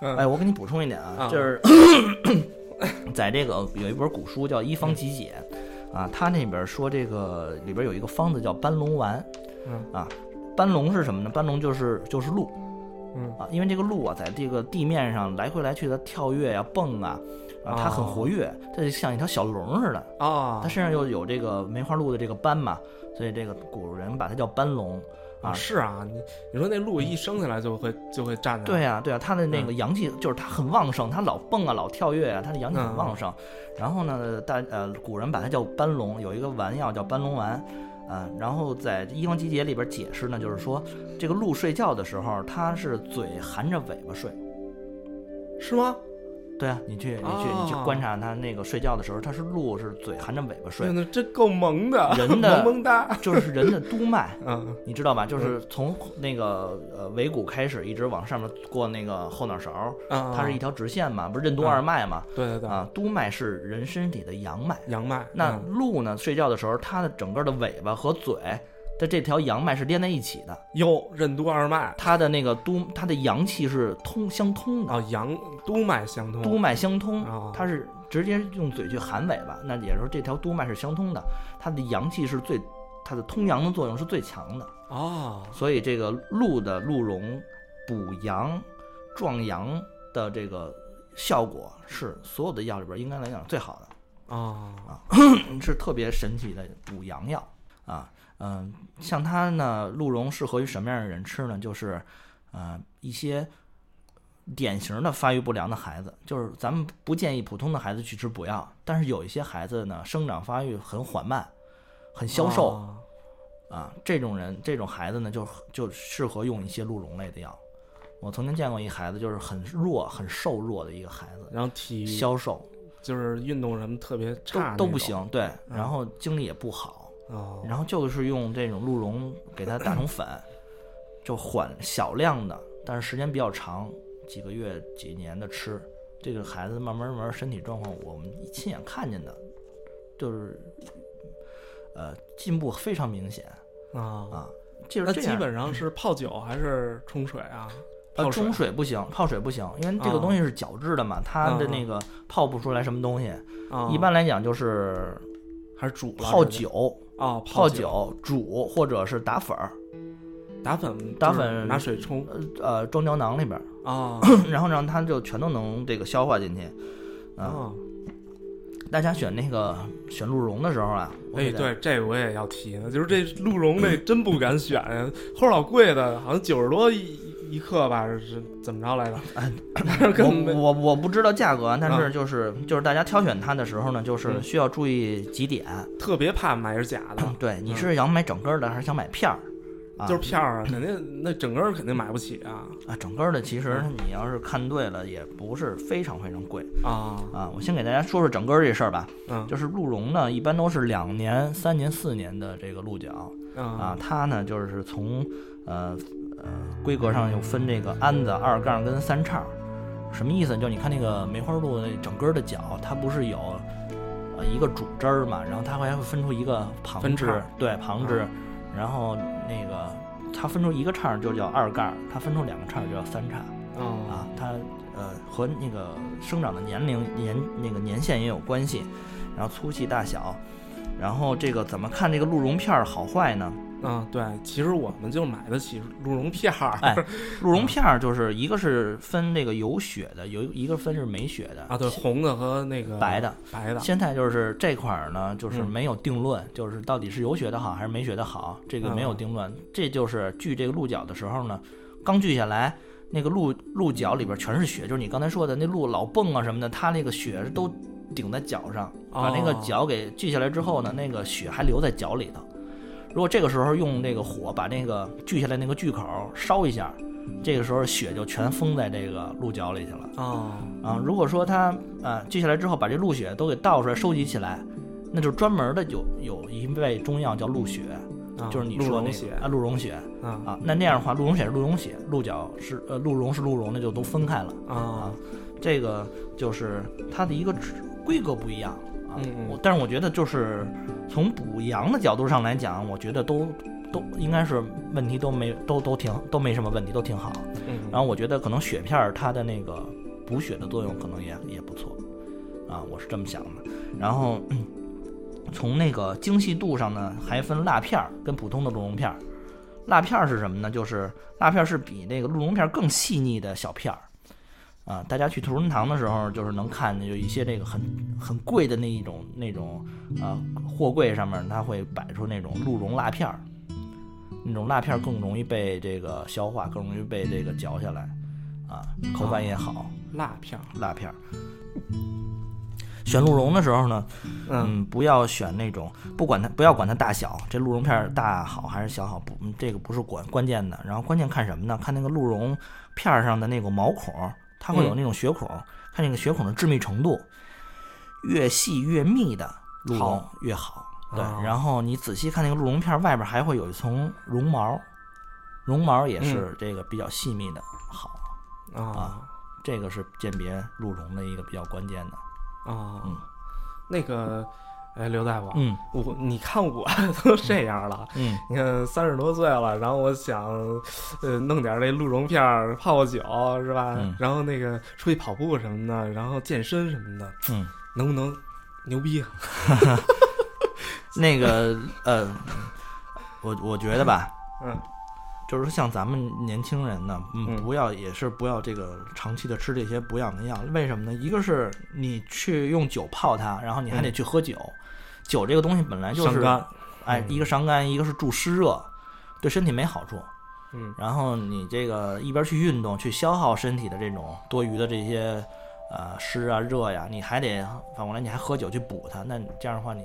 哎，我给你补充一点啊，啊。就是 在这个有一本古书叫《医方集解》，啊，它那边说这个里边有一个方子叫斑龙丸，嗯。啊，斑龙是什么呢？斑龙就是就是鹿嗯。啊，因为这个鹿啊，在这个地面上来回来去的跳跃呀、蹦啊，啊，它很哦。活跃，它就像一条小龙似的，啊它，身上又有这个梅花鹿的这个斑嘛，所以这个古人把它叫斑龙啊。是啊，你你说那鹿一生下来就会就会站着，对呀、对呀、它的那个阳气就是它很旺盛，它老蹦啊，老跳跃啊，它的阳气很旺盛。然后呢，大呃古人把它叫斑龙，有一个丸药叫斑龙丸，嗯、然后在《医方集结》里边解释呢，就是说这个鹿睡觉的时候，它是嘴含着尾巴睡。是吗？对啊，你去你去你去哦观察它那个睡觉的时候，它是鹿是嘴含着尾巴睡对，，那这够萌的，人的 萌萌哒。就是人的督脉。嗯你知道吧？就是从那个呃尾骨开始，一直往上面过那个后脑勺，啊，它是一条直线嘛，不是任督二脉嘛？对对对，啊，督脉是人身体的阳脉。阳脉。那嗯鹿呢，睡觉的时候，它的整个的尾巴和嘴的这条阳脉是连在一起的，哟，任督二脉它的那个督，它的阳气是通相通的，啊，阳督脉相通。督脉相通哦，它是直接用嘴去含尾巴，那也就是说这条督脉是相通的，它的阳气是最，它的通阳的作用是最强的。哦，所以这个鹿的鹿茸补阳、壮阳的这个效果是所有的药里边应该来讲最好的，啊 是特别神奇的补阳药啊。嗯、像它呢，鹿茸适合于什么样的人吃呢？就是呃一些典型的发育不良的孩子，就是咱们不建议普通的孩子去吃补药，但是有一些孩子呢，生长发育很缓慢，很消瘦。啊啊，这种人这种孩子呢，就就适合用一些鹿茸类的药。我曾经见过一孩子，就是很弱、很瘦弱的一个孩子，然后体消瘦就是运动什么特别都差，都不。行，对，然后精力也不好，哦，然后就是用这种鹿茸给它打成粉，就缓小量的，但是时间比较长，几个月、几年的吃，这个孩子慢慢慢慢身体状况，我们亲眼看见的，就是呃进步非常明显啊，啊。就是那基本上是泡酒还是冲水啊？呃，冲水不行，泡水不行，因为这个啊东西是角质的嘛，它的嗯那个泡不出来什么东西。啊，一般来讲就是还是煮泡酒、哦，泡酒酒煮，或者是打粉儿，打粉打粉拿水冲呃，装胶囊里边儿，啊 然后让它就全都能这个消化进去。啊，啊！大家选那个选鹿茸的时候啊，我哎，对，这我也要提呢，就是这鹿茸那真不敢选呀，齁老贵的，好像九十多一一克吧，是怎么着来着？哎 但是根本没我我我不知道价格啊，但啊是就是就是大家挑选它的时候呢，就是嗯需要注意几点。特别怕买是假的，对，你嗯是想买整根儿的，还是想买片儿？啊，就是片儿啊，肯定那整根儿肯定买不起啊啊，整根儿的其实你要是看对了，也不是非常非常贵啊啊。我先给大家说说整根儿这事儿吧，嗯就是鹿茸呢，一般都是两年、三年、四年的这个鹿角啊啊，它呢就是从呃呃规格上又分这个鞍子、二杠跟三叉，什么意思？就是你看那个梅花鹿那整根儿的角，它不是有呃一个主枝儿嘛，然后它还会分出一个旁枝对旁枝啊，然后那个它分出一个叉儿就叫二杠，它分出两个叉儿就叫三叉。啊啊，它呃和那个生长的年龄年那个年限也有关系，然后粗细大小，然后这个怎么看这个鹿茸片儿好坏呢？嗯，对，其实我们就买得起鹿茸片儿。哎，鹿茸 片儿就是一个是分那个有血的，有一个分是没血的啊，对，红的和那个白的，白的。现在就是这块儿呢，就是嗯没有定论，就是到底是有血的好还是没血的好，这个没有嗯定论。这就是锯这个鹿角的时候呢，刚锯下来，那个鹿鹿角里边全是血，就是你刚才说的那鹿老蹦啊什么的，它那个血都顶在脚上，把那个哦脚给锯下来之后呢，那个血还留在脚里头。如果这个时候用那个火把那个锯下来那个锯口烧一下，这个时候血就全封在这个鹿角里去了。哦，啊，如果说它啊锯下来之后把这鹿血都给倒出来收集起来，那就是专门的有有一味中药叫鹿血，啊就是你鹿说那个啊鹿茸血。啊。啊，那那样的话鹿茸血是鹿茸血，鹿角是呃鹿茸是鹿茸，那就都分开了。啊啊，这个就是它的一个制规格不一样啊，嗯嗯我但是我觉得就是从补阳的角度上来讲，我觉得都都应该是问题都没都都挺都没什么问题，都挺好。嗯，然后我觉得可能血片儿它的那个补血的作用可能也也不错，啊，我是这么想的。然后、嗯从那个精细度上呢，还分蜡片儿跟普通的鹿茸片儿。蜡片儿是什么呢？就是蜡片儿是比那个鹿茸片儿更细腻的小片儿。啊，大家去同仁堂的时候，就是能看见有一些这个很很贵的那一种那种啊货柜上面，它会摆出那种鹿茸蜡片儿。那种蜡片儿更容易被这个消化，更容易被这个嚼下来，啊，口感也好。蜡片儿，蜡片儿。选鹿茸的时候呢，嗯嗯，不要选那种，不管它不要管它大小，这鹿茸片儿大好还是小好，不，嗯这个不是关关键的。然后关键看什么呢？看那个鹿茸片儿上的那个毛孔，它会有嗯那种血孔，看那个血孔的致密程度，越细越密的鹿茸好越好。对，哦然后你仔细看那个鹿茸片儿外边还会有一层绒毛，绒毛也是这个比较细密的好。啊这个是鉴别鹿茸的一个比较关键的。啊嗯，那个，哎，刘大夫，嗯我你看我 都这样了，嗯你看三十多岁了，然后我想，呃，弄点那鹿茸片儿泡泡酒是吧？嗯然后那个出去跑步什么的，然后健身什么的，嗯，能不能牛逼啊？那个呃，我我觉得吧，嗯就是说像咱们年轻人呢，嗯，嗯不要也是不要这个长期的吃这些补养的药。为什么呢？一个是你去用酒泡它，然后你还得去喝酒，酒这个东西本来就是伤，哎，嗯一个伤肝，一个是助湿热，对身体没好处。嗯然后你这个一边去运动，去消耗身体的这种多余的这些呃湿啊热呀，你还得反过来你还喝酒去补它，那你这样的话你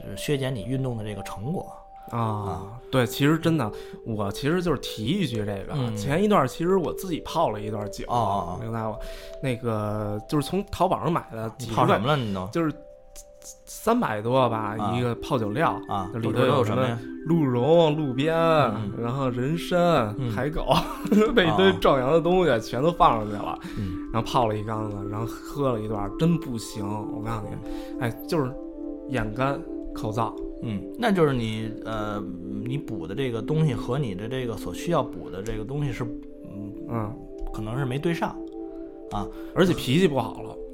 是削减你运动的这个成果。啊，对，其实真的，我其实就是提一句这个，嗯前一段其实我自己泡了一段酒，明白吗？那个就是从淘宝上买的，几十块泡什么了？你都就是三百多吧、啊。一个泡酒料，啊？里里头头有什么？鹿茸、鹿鞭，嗯。然后人参、嗯。海狗，那一堆啊壮阳的东西全都放上去了，嗯。然后泡了一缸子，然后喝了一段，真不行，我告诉你，哎，就是眼干口燥，嗯，那就是你呃，你补的这个东西和你的这个所需要补的这个东西是，嗯，嗯，可能是没对上。啊。而且脾气不好了，嗯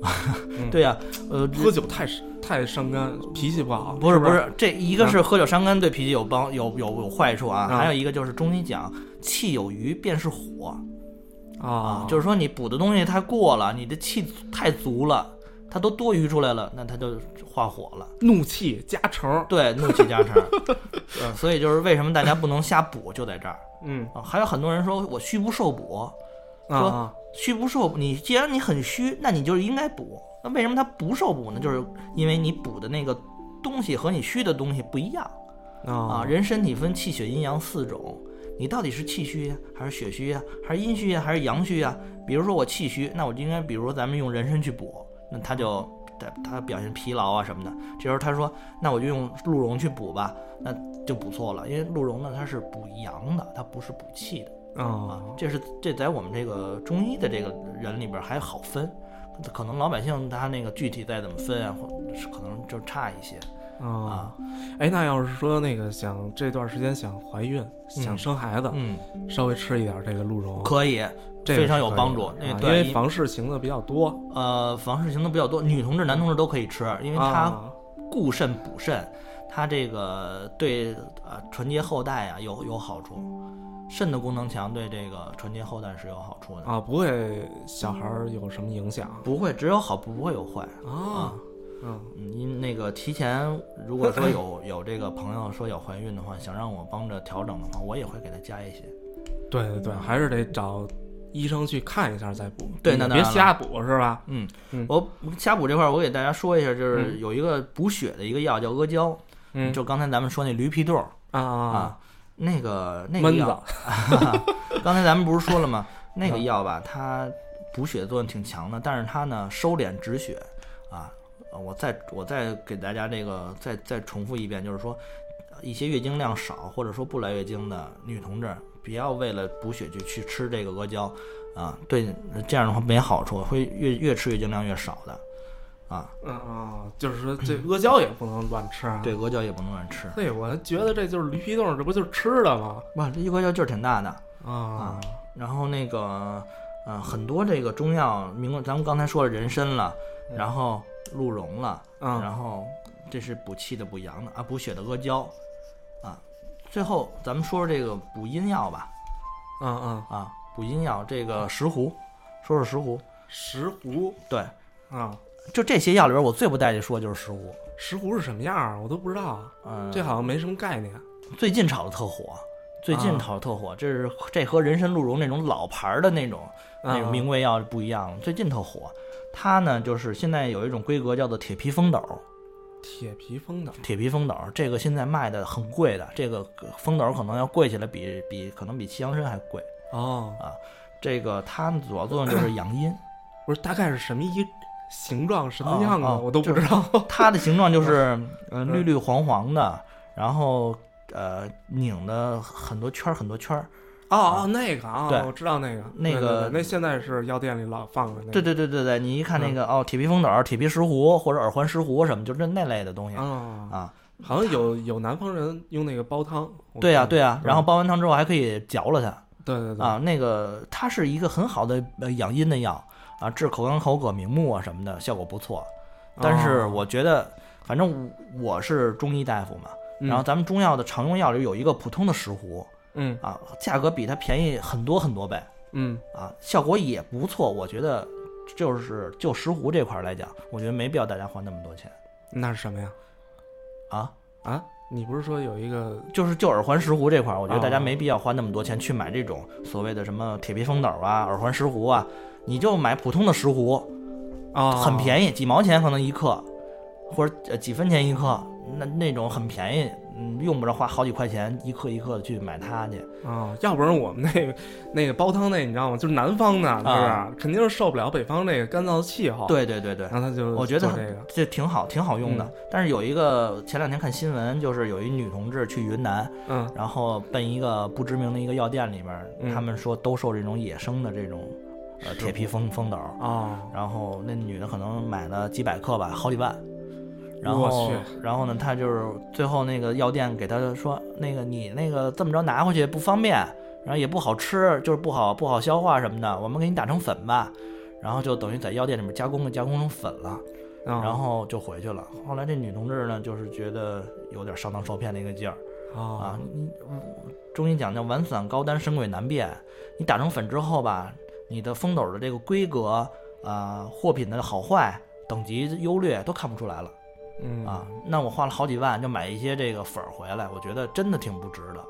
对呀、呃，喝酒太太伤肝，脾气不好，不是不是，这一个是喝酒伤肝，对脾气有帮有有有坏处啊，啊。还有一个就是中医讲气有余便是火啊。啊，，就是说你补的东西太过了，你的气太足了，它都多余出来了，那它就化火了。怒气加成，对，怒气加成。呃，所以就是为什么大家不能瞎补，就在这儿嗯。啊。还有很多人说我虚不受补，啊虚不受补，你既然你很虚，那你就应该补。那为什么它不受补呢？就是因为你补的那个东西和你虚的东西不一样。啊，啊人身体分气血阴阳四种，你到底是气虚呀，还是血虚呀，还是阴虚呀，还是阳虚呀？比如说我气虚，那我就应该，比如说咱们用人参去补，那他就他他表现疲劳啊什么的。这时候他说，那我就用鹿茸去补吧，那就补错了，因为鹿茸呢它是补阳的，它不是补气的啊啊。这是这在我们这个中医的这个人里边还好分。可能老百姓他那个具体再怎么分啊，或是可能就差一些啊啊，，哎，那要是说那个想这段时间想怀孕、想生孩子，嗯，稍微吃一点这个鹿茸，可以，这非常有帮助啊因为房事型的比较多，呃，房事型的比较多，女同志、男同志都可以吃，因为它啊固肾补肾，它这个对呃纯洁后代啊有有好处，肾的功能强，对这个纯洁后代是有好处的。啊，不会小孩儿有什么影响不会，只有好不会有坏。啊？嗯嗯，因那个提前，如果说有有这个朋友说要怀孕的话，想让我帮着调整的话，我也会给他加一些。对对对，还是得找医生去看一下再补。对那当然了别瞎补是吧？嗯嗯，我瞎补这块儿，我给大家说一下，就是有一个补血的一个药叫阿胶，嗯，就刚才咱们说那驴皮豆儿啊那个那个闷子药，刚才咱们不是说了吗？那个药吧，它补血作用挺强的，但是它呢收敛止血啊。呃我再我再给大家这个再再重复一遍，就是说，一些月经量少或者说不来月经的女同志，不要为了补血就去吃这个阿胶啊，对这样的话没好处，会越越吃月经量越少的啊。嗯啊，就是说这阿胶也不能乱吃啊。对，阿胶也不能乱吃。对，我觉得这就是驴皮冻，这不就是吃的吗？哇，这一阿胶劲儿挺大的。啊然后那个，呃，很多这个中药，明咱们刚才说了人参了，然后鹿茸了，嗯然后这是补气的、补阳的啊，补血的阿胶，啊，最后咱们说说这个补阴药吧，嗯嗯，啊，补阴药这个石斛，说说石斛，石斛对，啊，就这些药里边，我最不待见说就是石斛，石斛是什么样儿？我都不知道，嗯，这好像没什么概念。最近炒的特火，最近啊炒的特火，这是这和人参鹿茸那种老牌儿的那种那种啊名贵药不一样了，最近特火。它呢，就是现在有一种规格叫做铁皮风斗，铁皮风斗铁皮风斗这个现在卖的很贵的，这个风斗可能要贵起来比比可能比西洋参还贵。哦啊，这个它的主要作用就是养阴，不是大概是什么一形状什么啊样啊我都不知道。它的形状就 是呃绿绿黄黄的，然后呃拧的很多圈儿很多圈儿。哦哦，那个啊，对我知道那个，那个那现在是药店里老放的那。对对对对对，你一看那个、哦，铁皮风斗、铁皮石斛或者耳环石斛什么，就是那类的东西、啊，啊。好像有有南方人用那个煲汤。对呀、看对呀、嗯然后煲完汤之后还可以嚼了它对对对啊。那个它是一个很好的呃养阴的药啊，治口干口渴、明目啊什么的，效果不错。但是哦我觉得，反正我是中医大夫嘛，嗯然后咱们中药的常用药里有一个普通的石斛嗯啊，价格比它便宜很多很多倍嗯啊，效果也不错。我觉得就是就石斛这块儿来讲，我觉得没必要大家花那么多钱那是什么呀？啊。啊，你不是说有一个就是就耳环石斛这块儿，我觉得大家哦没必要花那么多钱去买这种所谓的什么铁皮风斗啊、耳环石斛啊，你就买普通的石斛，啊，很便宜，几毛钱可能一克，或者呃几分钱一克，那那种很便宜，嗯，用不着花好几块钱一克一克的去买它去。啊，要不然我们那个那个煲汤那，你知道吗？就是南方的，是不是？啊肯定是受不了北方那个干燥的气候。，对对对对，然后他就我觉得这挺好，挺好用的。嗯但是有一个前两天看新闻，就是有一女同志去云南，嗯然后奔一个不知名的一个药店里面，嗯他们说兜售这种野生的这种呃铁皮封封斗，啊然后那女的可能买了几百克吧，好几万。然后，然后呢，她就是最后那个药店给她说，那个你那个这么着拿回去不方便，然后也不好吃，就是不好不好消化什么的，我们给你打成粉吧。然后就等于在药店里面加工，给加工成粉了，然然后就回去了。后来这女同志呢，就是觉得有点上当受骗那个劲儿啊啊。你中医讲叫丸散高丹，神鬼难辨。你打成粉之后吧，你的风斗的这个规格啊、货品的好坏、等级优劣都看不出来了嗯啊。那我花了好几万就买一些这个粉儿回来，我觉得真的挺不值的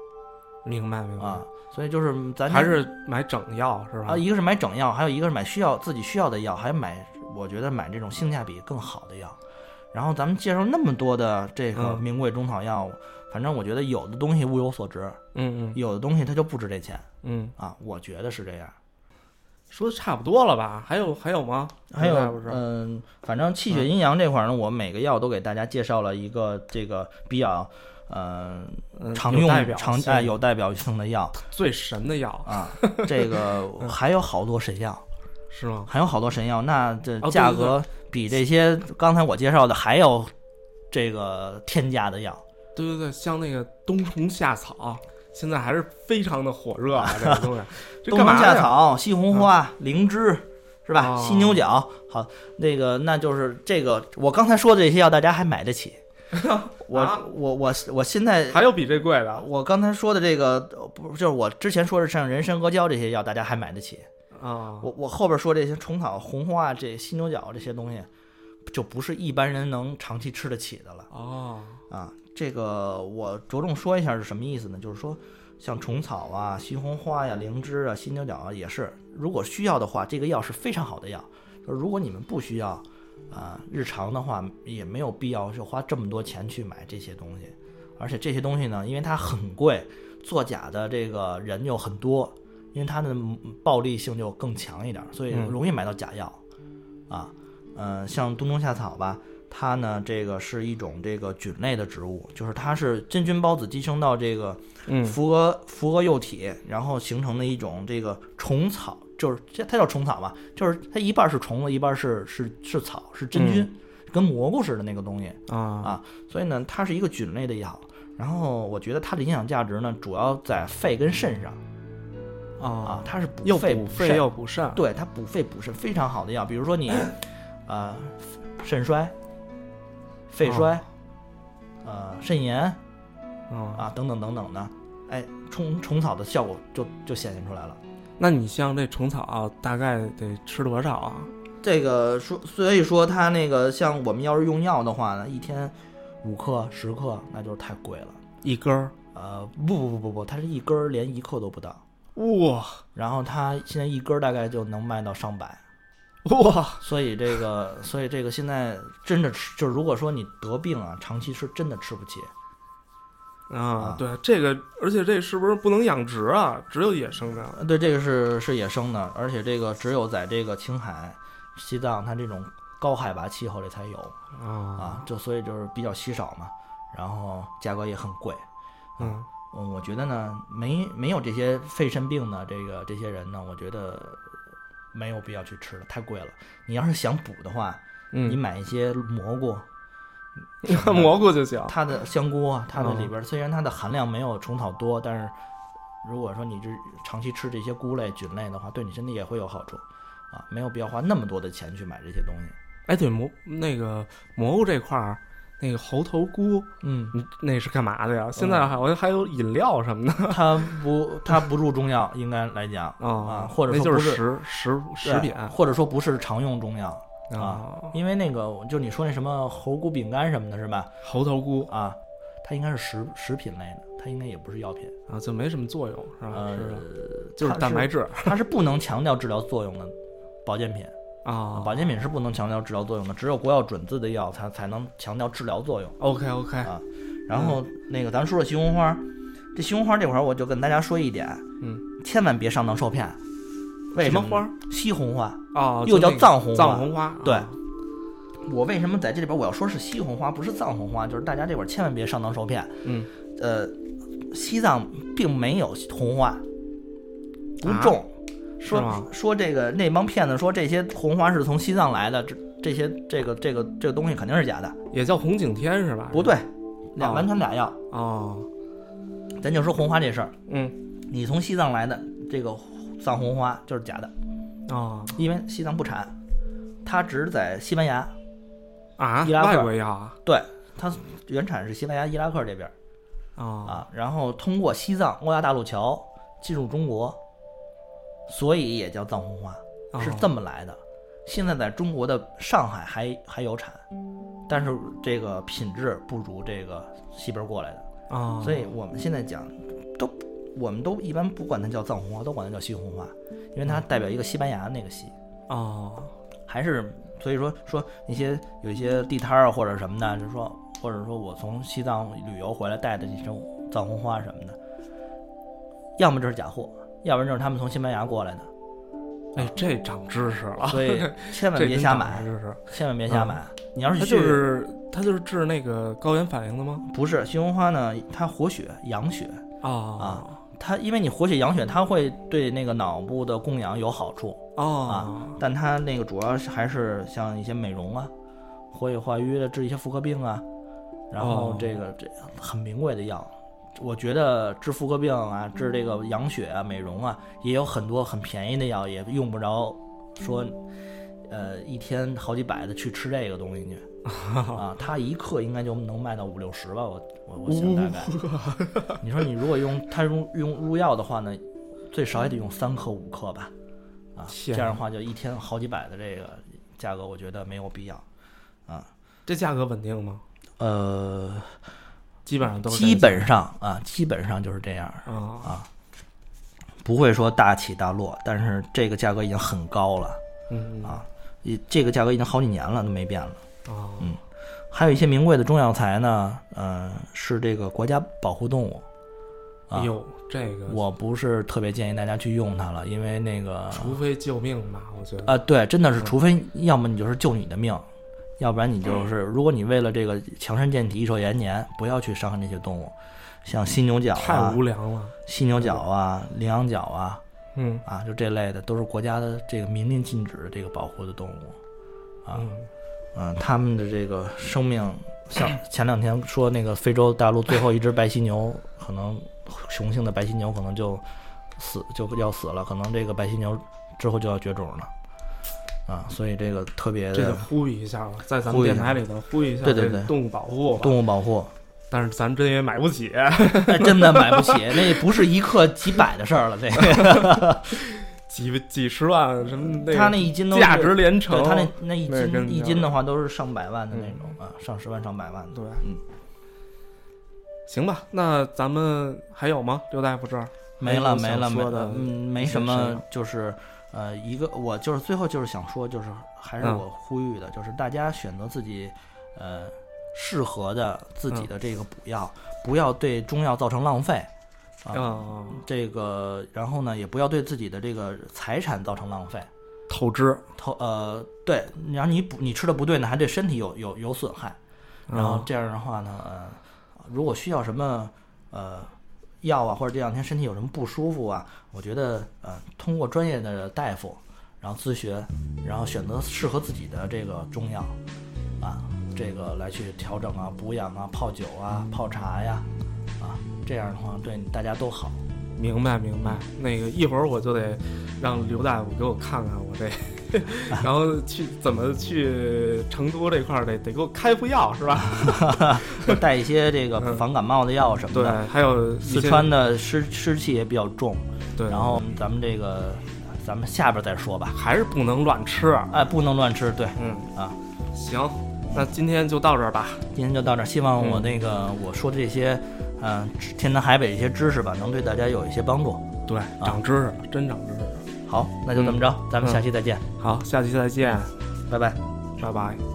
明白明白啊。所以就是咱还是买整药是吧？啊，一个是买整药，还有一个是买需要自己需要的药，还买我觉得买这种性价比更好的药。然后咱们介绍那么多的这个嗯名贵中草药，反正我觉得有的东西物有所值，嗯嗯有的东西它就不值这钱嗯，啊，我觉得是这样。说的差不多了吧？还有还有吗？还有嗯，反正气血阴阳这块儿呢，我每个药都给大家介绍了一个这个比较，呃，嗯常用常哎有代表性的药最神的药啊。这个还有好多神药，是吗？还有好多神药，那这价格比这些刚才我介绍的还要这个天价的药。对对对，像那个冬虫夏草，现在还是非常的火热啊，这个东西。这冬虫干嘛？夏草、西红花、灵芝，是吧？哦犀牛角，好，那个那就是这个，我刚才说的这些药，大家还买得起。我、啊我我我现在还有比这贵的我刚才说的这个，呃不就是我之前说的像人参、阿胶这些药，大家还买得起。啊？我我后边说这些虫草、红花、这犀牛角这些东西，就不是一般人能长期吃得起的了哦，啊。这个我着重说一下是什么意思呢？就是说，像虫草啊、西红花呀、灵芝啊、犀牛角啊，也是，如果需要的话，这个药是非常好的药。就是如果你们不需要，啊，日常的话也没有必要就花这么多钱去买这些东西。而且这些东西呢，因为它很贵，作假的这个人又很多，因为它的嗯暴力性就更强一点，所以嗯容易买到假药。啊，嗯，像冬虫夏草吧，它呢这个是一种这个菌类的植物，就是它是真菌孢子寄生到这个嗯嵯峨嵯峨幼体，然后形成的一种这个虫草，就是这它叫虫草嘛，就是它一半是虫子，一半是是是草，是真菌，跟蘑菇似的那个东西。啊啊所以呢，它是一个菌类的药。然后我觉得它的营养价值呢，主要在肺跟肾上啊啊，，它是补肺补肺肾又补肾，对它补肺补肾非常好的药。比如说你，呃，肾衰、肺衰，呃，肾炎嗯。啊等等等等的，哎，虫虫草的效果就就显现出来了。那你像这虫草大概得吃多少啊？这个说，所以说它那个像我们要是用药的话呢，一天五克、十克，那就是太贵了。一根儿？呃，不不不不不，它是一根儿连一克都不到，哇然后它现在一根儿大概就能卖到上百，哇！所以这个，所以这个现在真的吃，就是如果说你得病啊，长期吃真的吃不起。啊，对这个，而且这是不是不能养殖啊？只有野生的。呃对，这个是是野生的，而且这个只有在这个青海、西藏它这种高海拔气候里才有啊啊，就所以就是比较稀少嘛，然后价格也很贵。嗯嗯，我觉得呢，没没有这些肺肾病的这个这些人呢，我觉得没有必要去吃了，太贵了。你要是想补的话，你嗯，买一些蘑菇，蘑菇就行。它的香菇啊，它的里嗯边儿虽然它的含量没有虫草多，但是如果说你这长期吃这些菇类、菌类的话，对你身体也会有好处啊，没有必要花那么多的钱去买这些东西。哎，对蘑那个蘑菇这块儿，那个猴头菇，嗯，那是干嘛的呀？现在好像还有饮料什么的 它不它不入中药，应该来讲啊，或者那说不是就是食食食品或者说不是常用中药。啊啊，因为那个就你说那什么猴菇饼干什么的，是吧？猴头菇啊，它应该是食食品类的，它应该也不是药品。啊，就没什么作用是吧？呃是，就是蛋白质它是不能强调治疗作用的保健品。啊。保健品是不能强调治疗作用的，只有国药准字的药才才能强调治疗作用。OK OK，啊然后那个咱说说西红花，这西红花这块儿我就跟大家说一点，嗯，千万别上当受骗。为么什么花？西红花。啊，又叫藏红花藏红花，对啊我为什么在这里边我要说是西红花，不是藏红花？就是大家这会儿千万别上当受骗。嗯，呃，西藏并没有红花，不啊种。说说这个那帮骗子说这些红花是从西藏来的，这这些这个这个这个东西肯定是假的，也叫红景天是吧？不对，俩哦完全俩药。哦，咱就说红花这事儿，嗯你从西藏来的这个藏红花就是假的，哦因为西藏不产，它只在西班牙，啊，伊拉克外国药啊对，它原产是西班牙伊拉克这边。啊啊，然后通过西藏欧亚大陆桥进入中国，所以也叫藏红花，是哦。这么来的。现在在中国的上海还还有产，但是这个品质不如这个西边过来的，啊，所以我们现在讲都，我们都一般不管它叫藏红花，都管它叫西红花，因为它代表一个西班牙那个西，哦。还是所以说说那些有一些地摊儿啊或者什么的，就是说或者说我从西藏旅游回来带的这种藏红花什么的，要么就是假货，要不然就是他们从西班牙过来的，哎，这长知识了，所以 千万别瞎买。千万别瞎买。你要是它就是它就是治那个高原反应的吗？不是西红花呢，它活血养血，啊啊它因为你活血养血，它会对那个脑部的供氧有好处，哦但它那个主要是还是像一些美容啊、活血化瘀的治一些妇科病啊，然后哦这个这很名贵的药。我觉得治妇科病啊、治这个养血啊、美容啊，也有很多很便宜的药，也用不着说，呃一天好几百的去吃这个东西去 啊，它一克应该就能卖到五六十吧，我我我想大概。你说你如果用它用用入药的话呢，最少也得用三克五克吧，啊，这样的话就一天好几百的这个价格，我觉得没有必要啊。这价格稳定吗？呃，基本上都是基本上啊，基本上就是这样，啊。不会说大起大落，但是这个价格已经很高了嗯啊，也这个价格已经好几年了都没变了。啊嗯。还有一些名贵的中药材呢，嗯、是这个国家保护动物。啊。哎，呦，这个。我不是特别建议大家去用它了，因为那个除非救命吧，我觉得。啊，对，真的是，除非要么你就是救你的命，要不然你就是，如果你为了这个强身健体、益寿延年，不要去伤害那些动物，像犀牛角太啊无、良了。犀牛角啊、羚羊角啊，嗯啊，就这类的，都是国家的这个明令禁止的这个保护的动物。啊，嗯嗯，他们的这个生命，像 前两天说那个非洲大陆最后一只白犀牛，可能雄性的白犀牛可能就死就要死了，可能这个白犀牛之后就要绝种了。啊，所以这个特别的这得呼吁一下吧，在咱们电台里头呼吁一下对对对。这个动物保护。动物保护，但是咱真也买不起，那真的买不起，那不是一克几百的事儿了。这个。几几十万什么那个他那一斤都是价值连城。对，他那那一斤一斤的话都是上百万的那种啊，上十万上百万的。对，嗯，行吧，那咱们还有吗？刘大夫这儿？没了没了没了，想说的？嗯，没什么事，就是呃，一个我就是最后就是想说，就是还是嗯我呼吁的，就是大家选择自己呃适合的自己的这个补药，不要对中药造成浪费啊。啊，这个，然后呢，也不要对自己的这个财产造成浪费。透支，透呃，对，然后你补你吃的不对呢，还对身体有有有损害。然后啊这样的话呢，呃，如果需要什么呃药啊，或者这两天身体有什么不舒服啊，我觉得呃，通过专业的大夫，然后咨询，然后选择适合自己的这个中药啊，这个来去调整啊、补养啊、泡酒啊、泡茶呀，啊，这样的话对大家都好。明白明白。那个一会儿我就得让刘大夫给我看看我这，然后去怎么去成都这块儿得得给我开副药是吧？带一些这个嗯防感冒的药什么的对的。，还有四川的湿湿气也比较重，对，然后咱们这个，咱们下边再说吧。还是不能乱吃。哎，不能乱吃。对，嗯啊，行，那今天就到这儿吧。今天就到这儿。希望我嗯那个我说的这些，嗯、天南海北一些知识吧，能对大家有一些帮助。对，长知识了，真长知识了。好，那就这么着，咱们下期再见，好，下期再见，拜拜。拜拜。